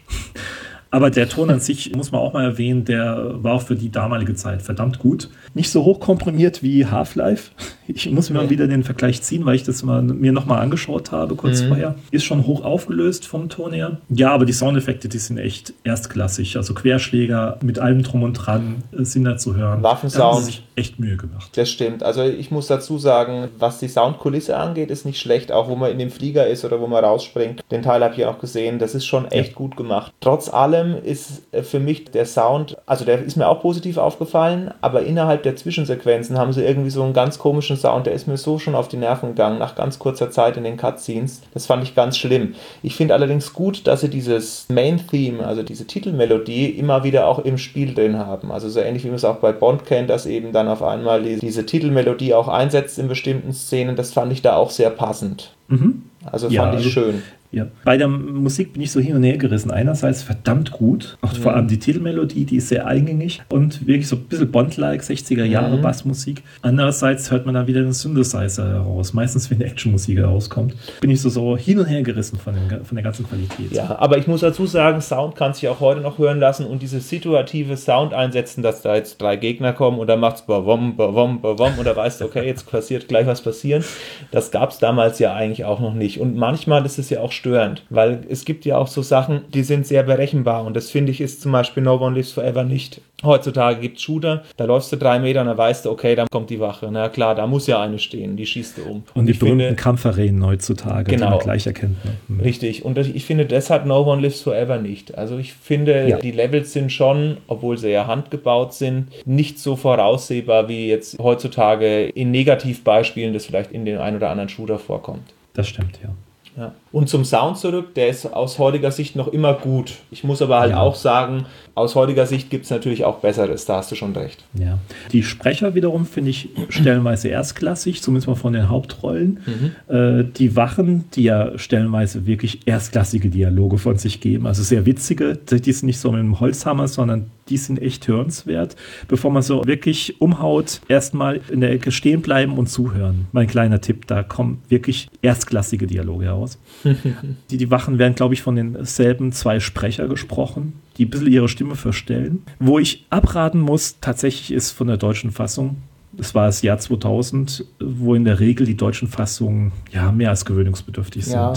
Aber der Ton an sich, muss man auch mal erwähnen, der war auch für die damalige Zeit verdammt gut. Nicht so hoch komprimiert wie Half-Life. Ich muss mir mal wieder den Vergleich ziehen, weil ich das mal, mir nochmal angeschaut habe kurz mhm. vorher. Ist schon hoch aufgelöst vom Ton her. Ja, aber die Soundeffekte, die sind echt erstklassig. Also Querschläger mit allem drum und dran äh, sind da zu hören. Waffensound. Da haben sie sich echt Mühe gemacht. Das stimmt. Also ich muss dazu sagen, was die Soundkulisse angeht, ist nicht schlecht. Auch wo man in dem Flieger ist oder wo man rausspringt. Den Teil habe ich auch gesehen. Das ist schon echt ja. gut gemacht. Trotz allem allem ist äh, für mich der Sound, also der ist mir auch positiv aufgefallen, aber innerhalb der Zwischensequenzen haben sie irgendwie so einen ganz komischen Sound, der ist mir so schon auf die Nerven gegangen, nach ganz kurzer Zeit in den Cutscenes. Das fand ich ganz schlimm. Ich finde allerdings gut, dass sie dieses Main-Theme, also diese Titelmelodie, immer wieder auch im Spiel drin haben. Also so ähnlich wie man es auch bei Bond kennt, dass eben dann auf einmal diese Titelmelodie auch einsetzt in bestimmten Szenen. Das fand ich da auch sehr passend. Mhm. Also ja, fand ich schön. Ja. Bei der Musik bin ich so hin und her gerissen. Einerseits verdammt gut, auch mhm. vor allem die Titelmelodie, die ist sehr eingängig und wirklich so ein bisschen Bond-like, 60er Jahre mhm. Bassmusik. Andererseits hört man da wieder den Synthesizer heraus, meistens wenn Actionmusik herauskommt. Bin ich so, so hin und her gerissen von, den, von der ganzen Qualität. Ja, aber ich muss dazu sagen, Sound kann sich auch heute noch hören lassen und diese situative Sound einsetzen, dass da jetzt drei Gegner kommen und dann macht es bawom, bawom, bawom und da weißt du, okay, jetzt passiert gleich was passieren. Das gab es damals ja eigentlich auch noch nicht. Und manchmal ist es ja auch störend, weil es gibt ja auch so Sachen, die sind sehr berechenbar und das finde ich ist zum Beispiel No One Lives Forever nicht. Heutzutage gibt es Shooter, da läufst du drei Meter und dann weißt du, okay, dann kommt die Wache. Na klar, da muss ja eine stehen, die schießt du um. Und, und die berühmten Kampfarenen heutzutage, genau, die man gleich erkennt. Ne? Mhm. Richtig, und ich finde, das hat No One Lives Forever nicht. Also ich finde, ja. die Levels sind schon, obwohl sie ja handgebaut sind, nicht so voraussehbar, wie jetzt heutzutage in Negativbeispielen das vielleicht in den ein oder anderen Shooter vorkommt. Das stimmt, ja. Ja. Und zum Sound zurück, der ist aus heutiger Sicht noch immer gut. Ich muss aber halt ja. auch sagen, aus heutiger Sicht gibt es natürlich auch Besseres, da hast du schon recht. Ja. Die Sprecher wiederum finde ich stellenweise erstklassig, zumindest mal von den Hauptrollen. Mhm. Äh, die Wachen, die ja stellenweise wirklich erstklassige Dialoge von sich geben, also sehr witzige, die sind nicht so mit dem Holzhammer, sondern die sind echt hörenswert. Bevor man so wirklich umhaut, erstmal in der Ecke stehen bleiben und zuhören. Mein kleiner Tipp, da kommen wirklich erstklassige Dialoge heraus. (laughs) die, die Wachen werden, glaube ich, von denselben zwei Sprecher gesprochen die ein bisschen ihre Stimme verstellen. Wo ich abraten muss, tatsächlich ist von der deutschen Fassung, Es war das Jahr 2000, wo in der Regel die deutschen Fassungen ja mehr als gewöhnungsbedürftig sind. Ja.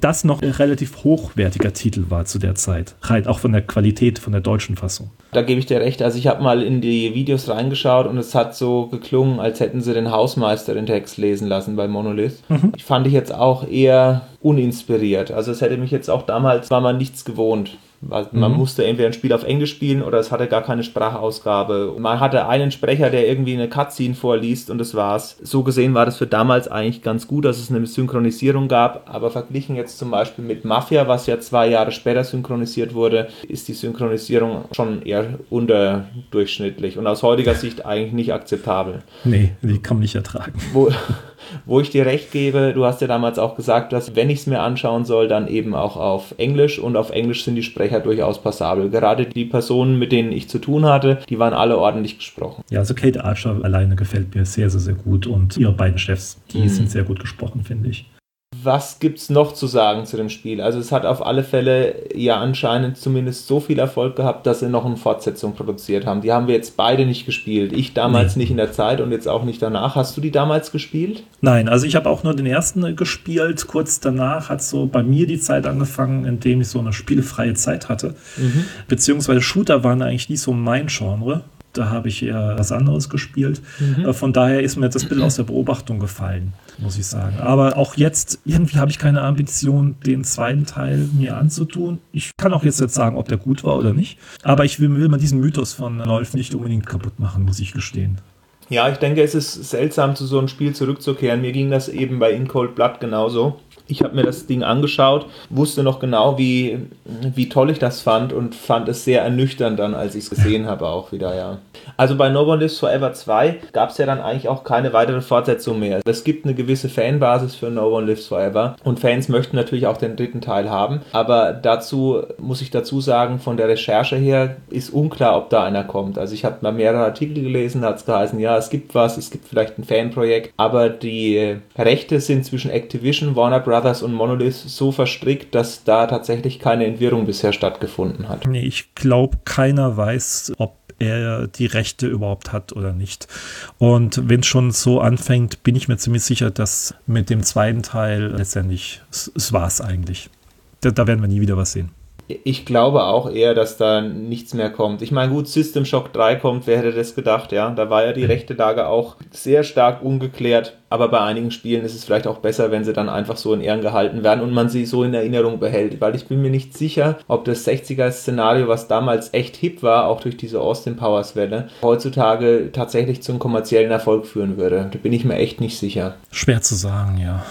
Das noch ein relativ hochwertiger Titel war zu der Zeit, rein auch von der Qualität von der deutschen Fassung. Da gebe ich dir recht. Also ich habe mal in die Videos reingeschaut und es hat so geklungen, als hätten sie den Hausmeister den Text lesen lassen bei Monolith. Mhm. Ich fand ich jetzt auch eher uninspiriert. Also es hätte mich jetzt auch damals, war man nichts gewohnt. Man mhm. musste entweder ein Spiel auf Englisch spielen oder es hatte gar keine Sprachausgabe. Man hatte einen Sprecher, der irgendwie eine Cutscene vorliest und das war's. So gesehen war das für damals eigentlich ganz gut, dass es eine Synchronisierung gab, aber verglichen jetzt zum Beispiel mit Mafia, was ja zwei Jahre später synchronisiert wurde, ist die Synchronisierung schon eher unterdurchschnittlich und aus heutiger Sicht eigentlich nicht akzeptabel. Nee, die kann man nicht ertragen. Wo, (laughs) wo ich dir recht gebe, du hast ja damals auch gesagt, dass wenn ich es mir anschauen soll, dann eben auch auf Englisch und auf Englisch sind die Sprecher durchaus passabel. Gerade die Personen, mit denen ich zu tun hatte, die waren alle ordentlich gesprochen. Ja, also Kate Archer alleine gefällt mir sehr, sehr, sehr gut und ihre beiden Chefs, die mhm. sind sehr gut gesprochen, finde ich. Was gibt's noch zu sagen zu dem Spiel? Also es hat auf alle Fälle ja anscheinend zumindest so viel Erfolg gehabt, dass sie noch eine Fortsetzung produziert haben. Die haben wir jetzt beide nicht gespielt. Ich damals nee. nicht in der Zeit und jetzt auch nicht danach. Hast du die damals gespielt? Nein, also ich habe auch nur den ersten gespielt. Kurz danach hat so bei mir die Zeit angefangen, in dem ich so eine spielfreie Zeit hatte. Mhm. Beziehungsweise Shooter waren eigentlich nie so mein Genre da habe ich eher was anderes gespielt. Mhm. Äh, von daher ist mir das Bild aus der Beobachtung gefallen, muss ich sagen. Aber auch jetzt, irgendwie habe ich keine Ambition, den zweiten Teil mir anzutun. Ich kann auch jetzt nicht sagen, ob der gut war oder nicht. Aber ich will, will mal diesen Mythos von Läuft nicht unbedingt kaputt machen, muss ich gestehen. Ja, ich denke, es ist seltsam, zu so einem Spiel zurückzukehren. Mir ging das eben bei In Cold Blood genauso. Ich habe mir das Ding angeschaut, wusste noch genau, wie, wie toll ich das fand und fand es sehr ernüchternd dann, als ich es gesehen habe, auch wieder, ja. Also bei No One Lives Forever 2 gab es ja dann eigentlich auch keine weitere Fortsetzung mehr. Es gibt eine gewisse Fanbasis für No One Lives Forever und Fans möchten natürlich auch den dritten Teil haben, aber dazu muss ich dazu sagen, von der Recherche her ist unklar, ob da einer kommt. Also ich habe mal mehrere Artikel gelesen, da hat es geheißen, ja, es gibt was, es gibt vielleicht ein Fanprojekt, aber die Rechte sind zwischen Activision, Warner Bros Brothers und Monolith so verstrickt, dass da tatsächlich keine Entwirrung bisher stattgefunden hat. Nee, ich glaube, keiner weiß, ob er die Rechte überhaupt hat oder nicht. Und wenn es schon so anfängt, bin ich mir ziemlich sicher, dass mit dem zweiten Teil letztendlich, es war es eigentlich. Da, da werden wir nie wieder was sehen. Ich glaube auch eher, dass da nichts mehr kommt. Ich meine, gut, System Shock 3 kommt, wer hätte das gedacht, ja? Da war ja die rechte Lage auch sehr stark ungeklärt, aber bei einigen Spielen ist es vielleicht auch besser, wenn sie dann einfach so in Ehren gehalten werden und man sie so in Erinnerung behält, weil ich bin mir nicht sicher, ob das 60er-Szenario, was damals echt hip war, auch durch diese Austin Powers-Welle, heutzutage tatsächlich zum kommerziellen Erfolg führen würde. Da bin ich mir echt nicht sicher. Schwer zu sagen, ja.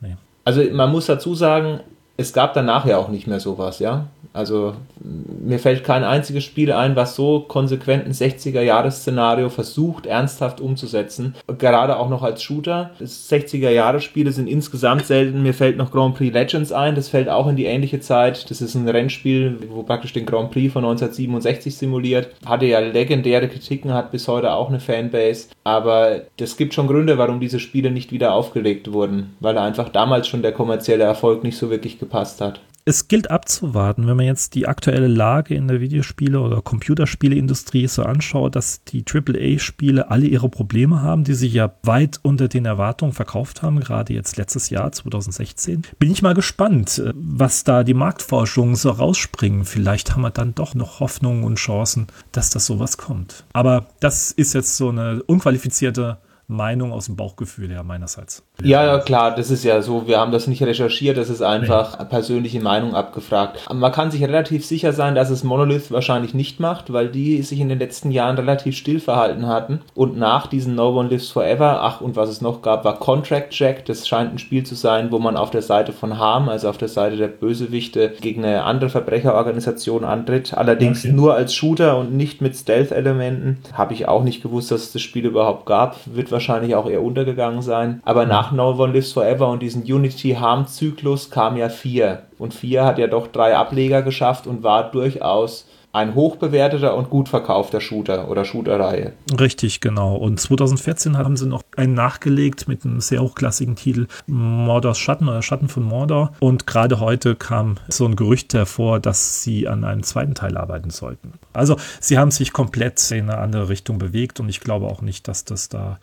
Nee. Also man muss dazu sagen, es gab danach ja auch nicht mehr sowas, ja. Also mir fällt kein einziges Spiel ein, was so konsequent ein 60er-Jahres-Szenario versucht, ernsthaft umzusetzen. Gerade auch noch als Shooter. 60er-Jahres-Spiele sind insgesamt selten. Mir fällt noch Grand Prix Legends ein. Das fällt auch in die ähnliche Zeit. Das ist ein Rennspiel, wo praktisch den Grand Prix von 1967 simuliert. Hatte ja legendäre Kritiken, hat bis heute auch eine Fanbase. Aber es gibt schon Gründe, warum diese Spiele nicht wieder aufgelegt wurden. Weil einfach damals schon der kommerzielle Erfolg nicht so wirklich gepasst hat es gilt abzuwarten, wenn man jetzt die aktuelle Lage in der Videospiele- oder Computerspieleindustrie so anschaut, dass die AAA-Spiele alle ihre Probleme haben, die sich ja weit unter den Erwartungen verkauft haben, gerade jetzt letztes Jahr, 2016. Bin ich mal gespannt, äh, was da die Marktforschungen so rausspringen. Vielleicht haben wir dann doch noch Hoffnungen und Chancen, dass das sowas kommt. Aber das ist jetzt so eine unqualifizierte Meinung aus dem Bauchgefühl her meinerseits. Ja, ja, klar, das ist ja so. Wir haben das nicht recherchiert, das ist einfach nee. persönliche Meinung abgefragt. Man kann sich relativ sicher sein, dass es Monolith wahrscheinlich nicht macht, weil die sich in den letzten Jahren relativ still verhalten hatten. Und nach diesem No One Lives Forever, ach, und was es noch gab, war Contract Jack. Das scheint ein Spiel zu sein, wo man auf der Seite von Harm, also auf der Seite der Bösewichte, gegen eine andere Verbrecherorganisation antritt. Allerdings okay. nur als Shooter und nicht mit Stealth-Elementen. Habe ich auch nicht gewusst, dass es das Spiel überhaupt gab. Wird wahrscheinlich auch eher untergegangen sein. Aber nach No One Lives Forever und diesen Unity Harm Zyklus kam ja 4 Und 4 hat ja doch drei Ableger geschafft und war durchaus ein hochbewerteter und gut verkaufter Shooter oder Shooter-Reihe. Richtig, genau. Und 2014 haben sie noch einen nachgelegt mit einem sehr hochklassigen Titel Mordors Schatten oder Schatten von Mordor. Und gerade heute kam so ein Gerücht hervor, dass sie an einem zweiten Teil arbeiten sollten. Also sie haben sich komplett in eine andere Richtung bewegt und ich glaube auch nicht, dass das da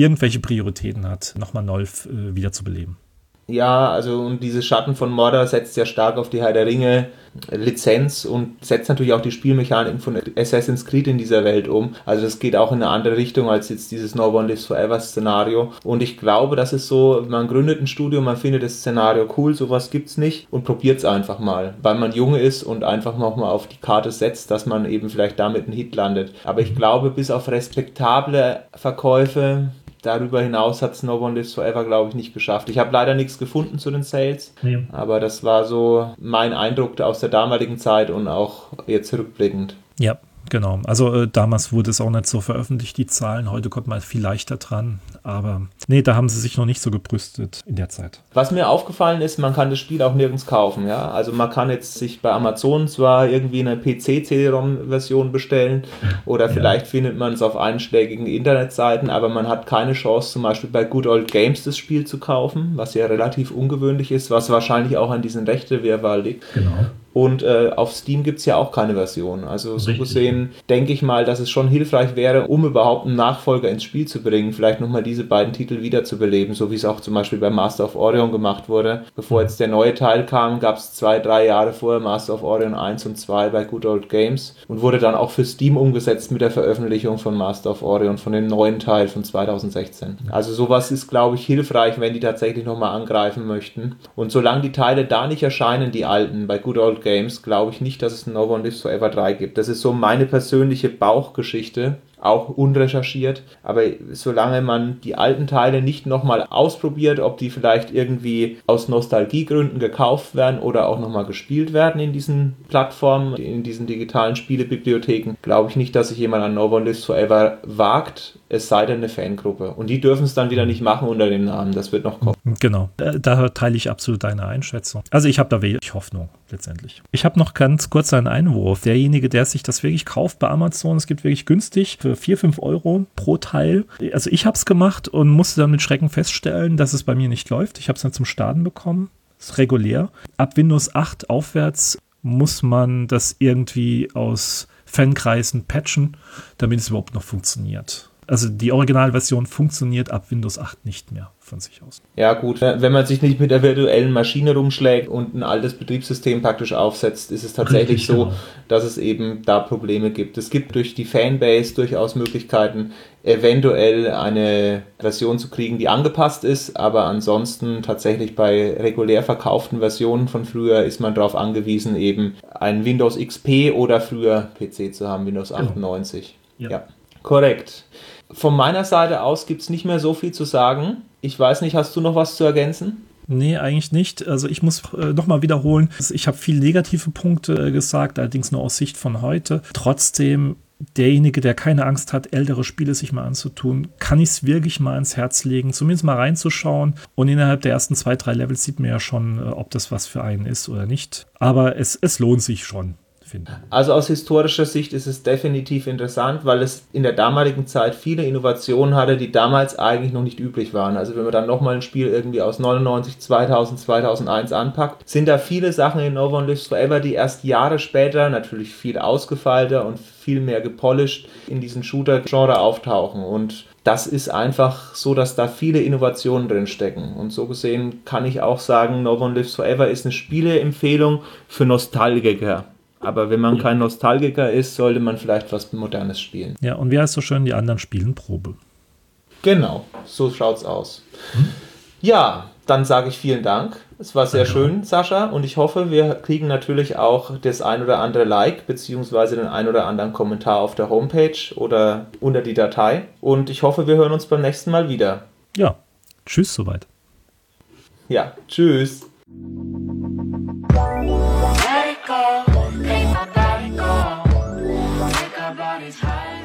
irgendwelche Prioritäten hat, nochmal Nolf äh, wiederzubeleben. Ja, also und diese Schatten von Mordor setzt ja stark auf die Herr der Ringe Lizenz und setzt natürlich auch die Spielmechaniken von Assassin's Creed in dieser Welt um. Also das geht auch in eine andere Richtung als jetzt dieses No One Lives Forever Szenario. Und ich glaube, das ist so, man gründet ein Studio, man findet das Szenario cool, sowas gibt's nicht und probiert es einfach mal, weil man jung ist und einfach nochmal auf die Karte setzt, dass man eben vielleicht damit einen Hit landet. Aber ich glaube, bis auf respektable Verkäufe darüber hinaus hat No One Lives Forever, glaube ich, nicht geschafft. Ich habe leider nichts gefunden zu den Sales, nee. aber das war so mein Eindruck aus der damaligen Zeit und auch jetzt rückblickend. Ja, Genau, also äh, damals wurde es auch nicht so veröffentlicht, die Zahlen. Heute kommt man viel leichter dran. Aber nee, da haben sie sich noch nicht so gebrüstet in der Zeit. Was mir aufgefallen ist, man kann das Spiel auch nirgends kaufen. Ja? Also man kann jetzt sich bei Amazon zwar irgendwie eine PC-CD-ROM-Version bestellen oder ja. vielleicht findet man es auf einschlägigen Internetseiten, aber man hat keine Chance, zum Beispiel bei Good Old Games das Spiel zu kaufen, was ja relativ ungewöhnlich ist, was wahrscheinlich auch an diesen Rechtewirrwarr liegt. Genau. Und äh, auf Steam gibt es ja auch keine Version. Also so Richtig. gesehen denke ich mal, dass es schon hilfreich wäre, um überhaupt einen Nachfolger ins Spiel zu bringen, vielleicht nochmal diese beiden Titel wiederzubeleben, so wie es auch zum Beispiel bei Master of Orion gemacht wurde. Bevor jetzt der neue Teil kam, gab es zwei, drei Jahre vorher Master of Orion 1 und 2 bei Good Old Games und wurde dann auch für Steam umgesetzt mit der Veröffentlichung von Master of Orion, von dem neuen Teil von 2016. Also sowas ist, glaube ich, hilfreich, wenn die tatsächlich nochmal angreifen möchten. Und solange die Teile da nicht erscheinen, die alten, bei Good Old Games, glaube ich nicht, dass es No One Lives Forever 3 gibt. Das ist so meine persönliche Bauchgeschichte auch unrecherchiert. Aber solange man die alten Teile nicht nochmal ausprobiert, ob die vielleicht irgendwie aus Nostalgiegründen gekauft werden oder auch nochmal gespielt werden in diesen Plattformen, in diesen digitalen Spielebibliotheken, glaube ich nicht, dass sich jemand an No One Lives Forever wagt, es sei denn eine Fangruppe. Und die dürfen es dann wieder nicht machen unter dem Namen. Das wird noch kommen. Genau. Da teile ich absolut deine Einschätzung. Also ich habe da wenig Hoffnung letztendlich. Ich habe noch ganz kurz einen Einwurf. Derjenige, der sich das wirklich kauft bei Amazon, es gibt wirklich günstig für 4, 5 Euro pro Teil. Also ich habe es gemacht und musste dann mit Schrecken feststellen, dass es bei mir nicht läuft. Ich habe es dann zum Starten bekommen. Ist regulär. Ab Windows 8 aufwärts muss man das irgendwie aus Fankreisen patchen, damit es überhaupt noch funktioniert. Also die Originalversion funktioniert ab Windows 8 nicht mehr von sich aus. Ja gut, wenn man sich nicht mit der virtuellen Maschine rumschlägt und ein altes Betriebssystem praktisch aufsetzt, ist es tatsächlich Richtig, so, genau. dass es eben da Probleme gibt. Es gibt durch die Fanbase durchaus Möglichkeiten, eventuell eine Version zu kriegen, die angepasst ist, aber ansonsten tatsächlich bei regulär verkauften Versionen von früher ist man darauf angewiesen, eben ein Windows XP oder früher PC zu haben, Windows 98. Genau. Ja. ja. Korrekt. Von meiner Seite aus gibt es nicht mehr so viel zu sagen. Ich weiß nicht, hast du noch was zu ergänzen? Nee, eigentlich nicht. Also ich muss äh, nochmal wiederholen, ich habe viele negative Punkte äh, gesagt, allerdings nur aus Sicht von heute. Trotzdem, derjenige, der keine Angst hat, ältere Spiele sich mal anzutun, kann ich es wirklich mal ins Herz legen, zumindest mal reinzuschauen. Und innerhalb der ersten zwei, drei Levels sieht man ja schon, äh, ob das was für einen ist oder nicht. Aber es, es lohnt sich schon finden. Also aus historischer Sicht ist es definitiv interessant, weil es in der damaligen Zeit viele Innovationen hatte, die damals eigentlich noch nicht üblich waren. Also wenn man dann nochmal ein Spiel irgendwie aus 99, 2000, 2001 anpackt, sind da viele Sachen in No One Lives Forever, die erst Jahre später natürlich viel ausgefeilter und viel mehr gepolished in diesen Shooter-Genre auftauchen. Und das ist einfach so, dass da viele Innovationen drin stecken. Und so gesehen kann ich auch sagen, No One Lives Forever ist eine Spieleempfehlung für Nostalgiker. Aber wenn man kein Nostalgiker ist, sollte man vielleicht was Modernes spielen. Ja, und wie heißt so schön, die anderen spielen Probe. Genau, so schaut's aus. Hm? Ja, dann sage ich vielen Dank. Es war sehr Danke. schön, Sascha, und ich hoffe, wir kriegen natürlich auch das ein oder andere Like beziehungsweise den ein oder anderen Kommentar auf der Homepage oder unter die Datei. Und ich hoffe, wir hören uns beim nächsten Mal wieder. Ja, tschüss soweit. Ja, tschüss. body's high.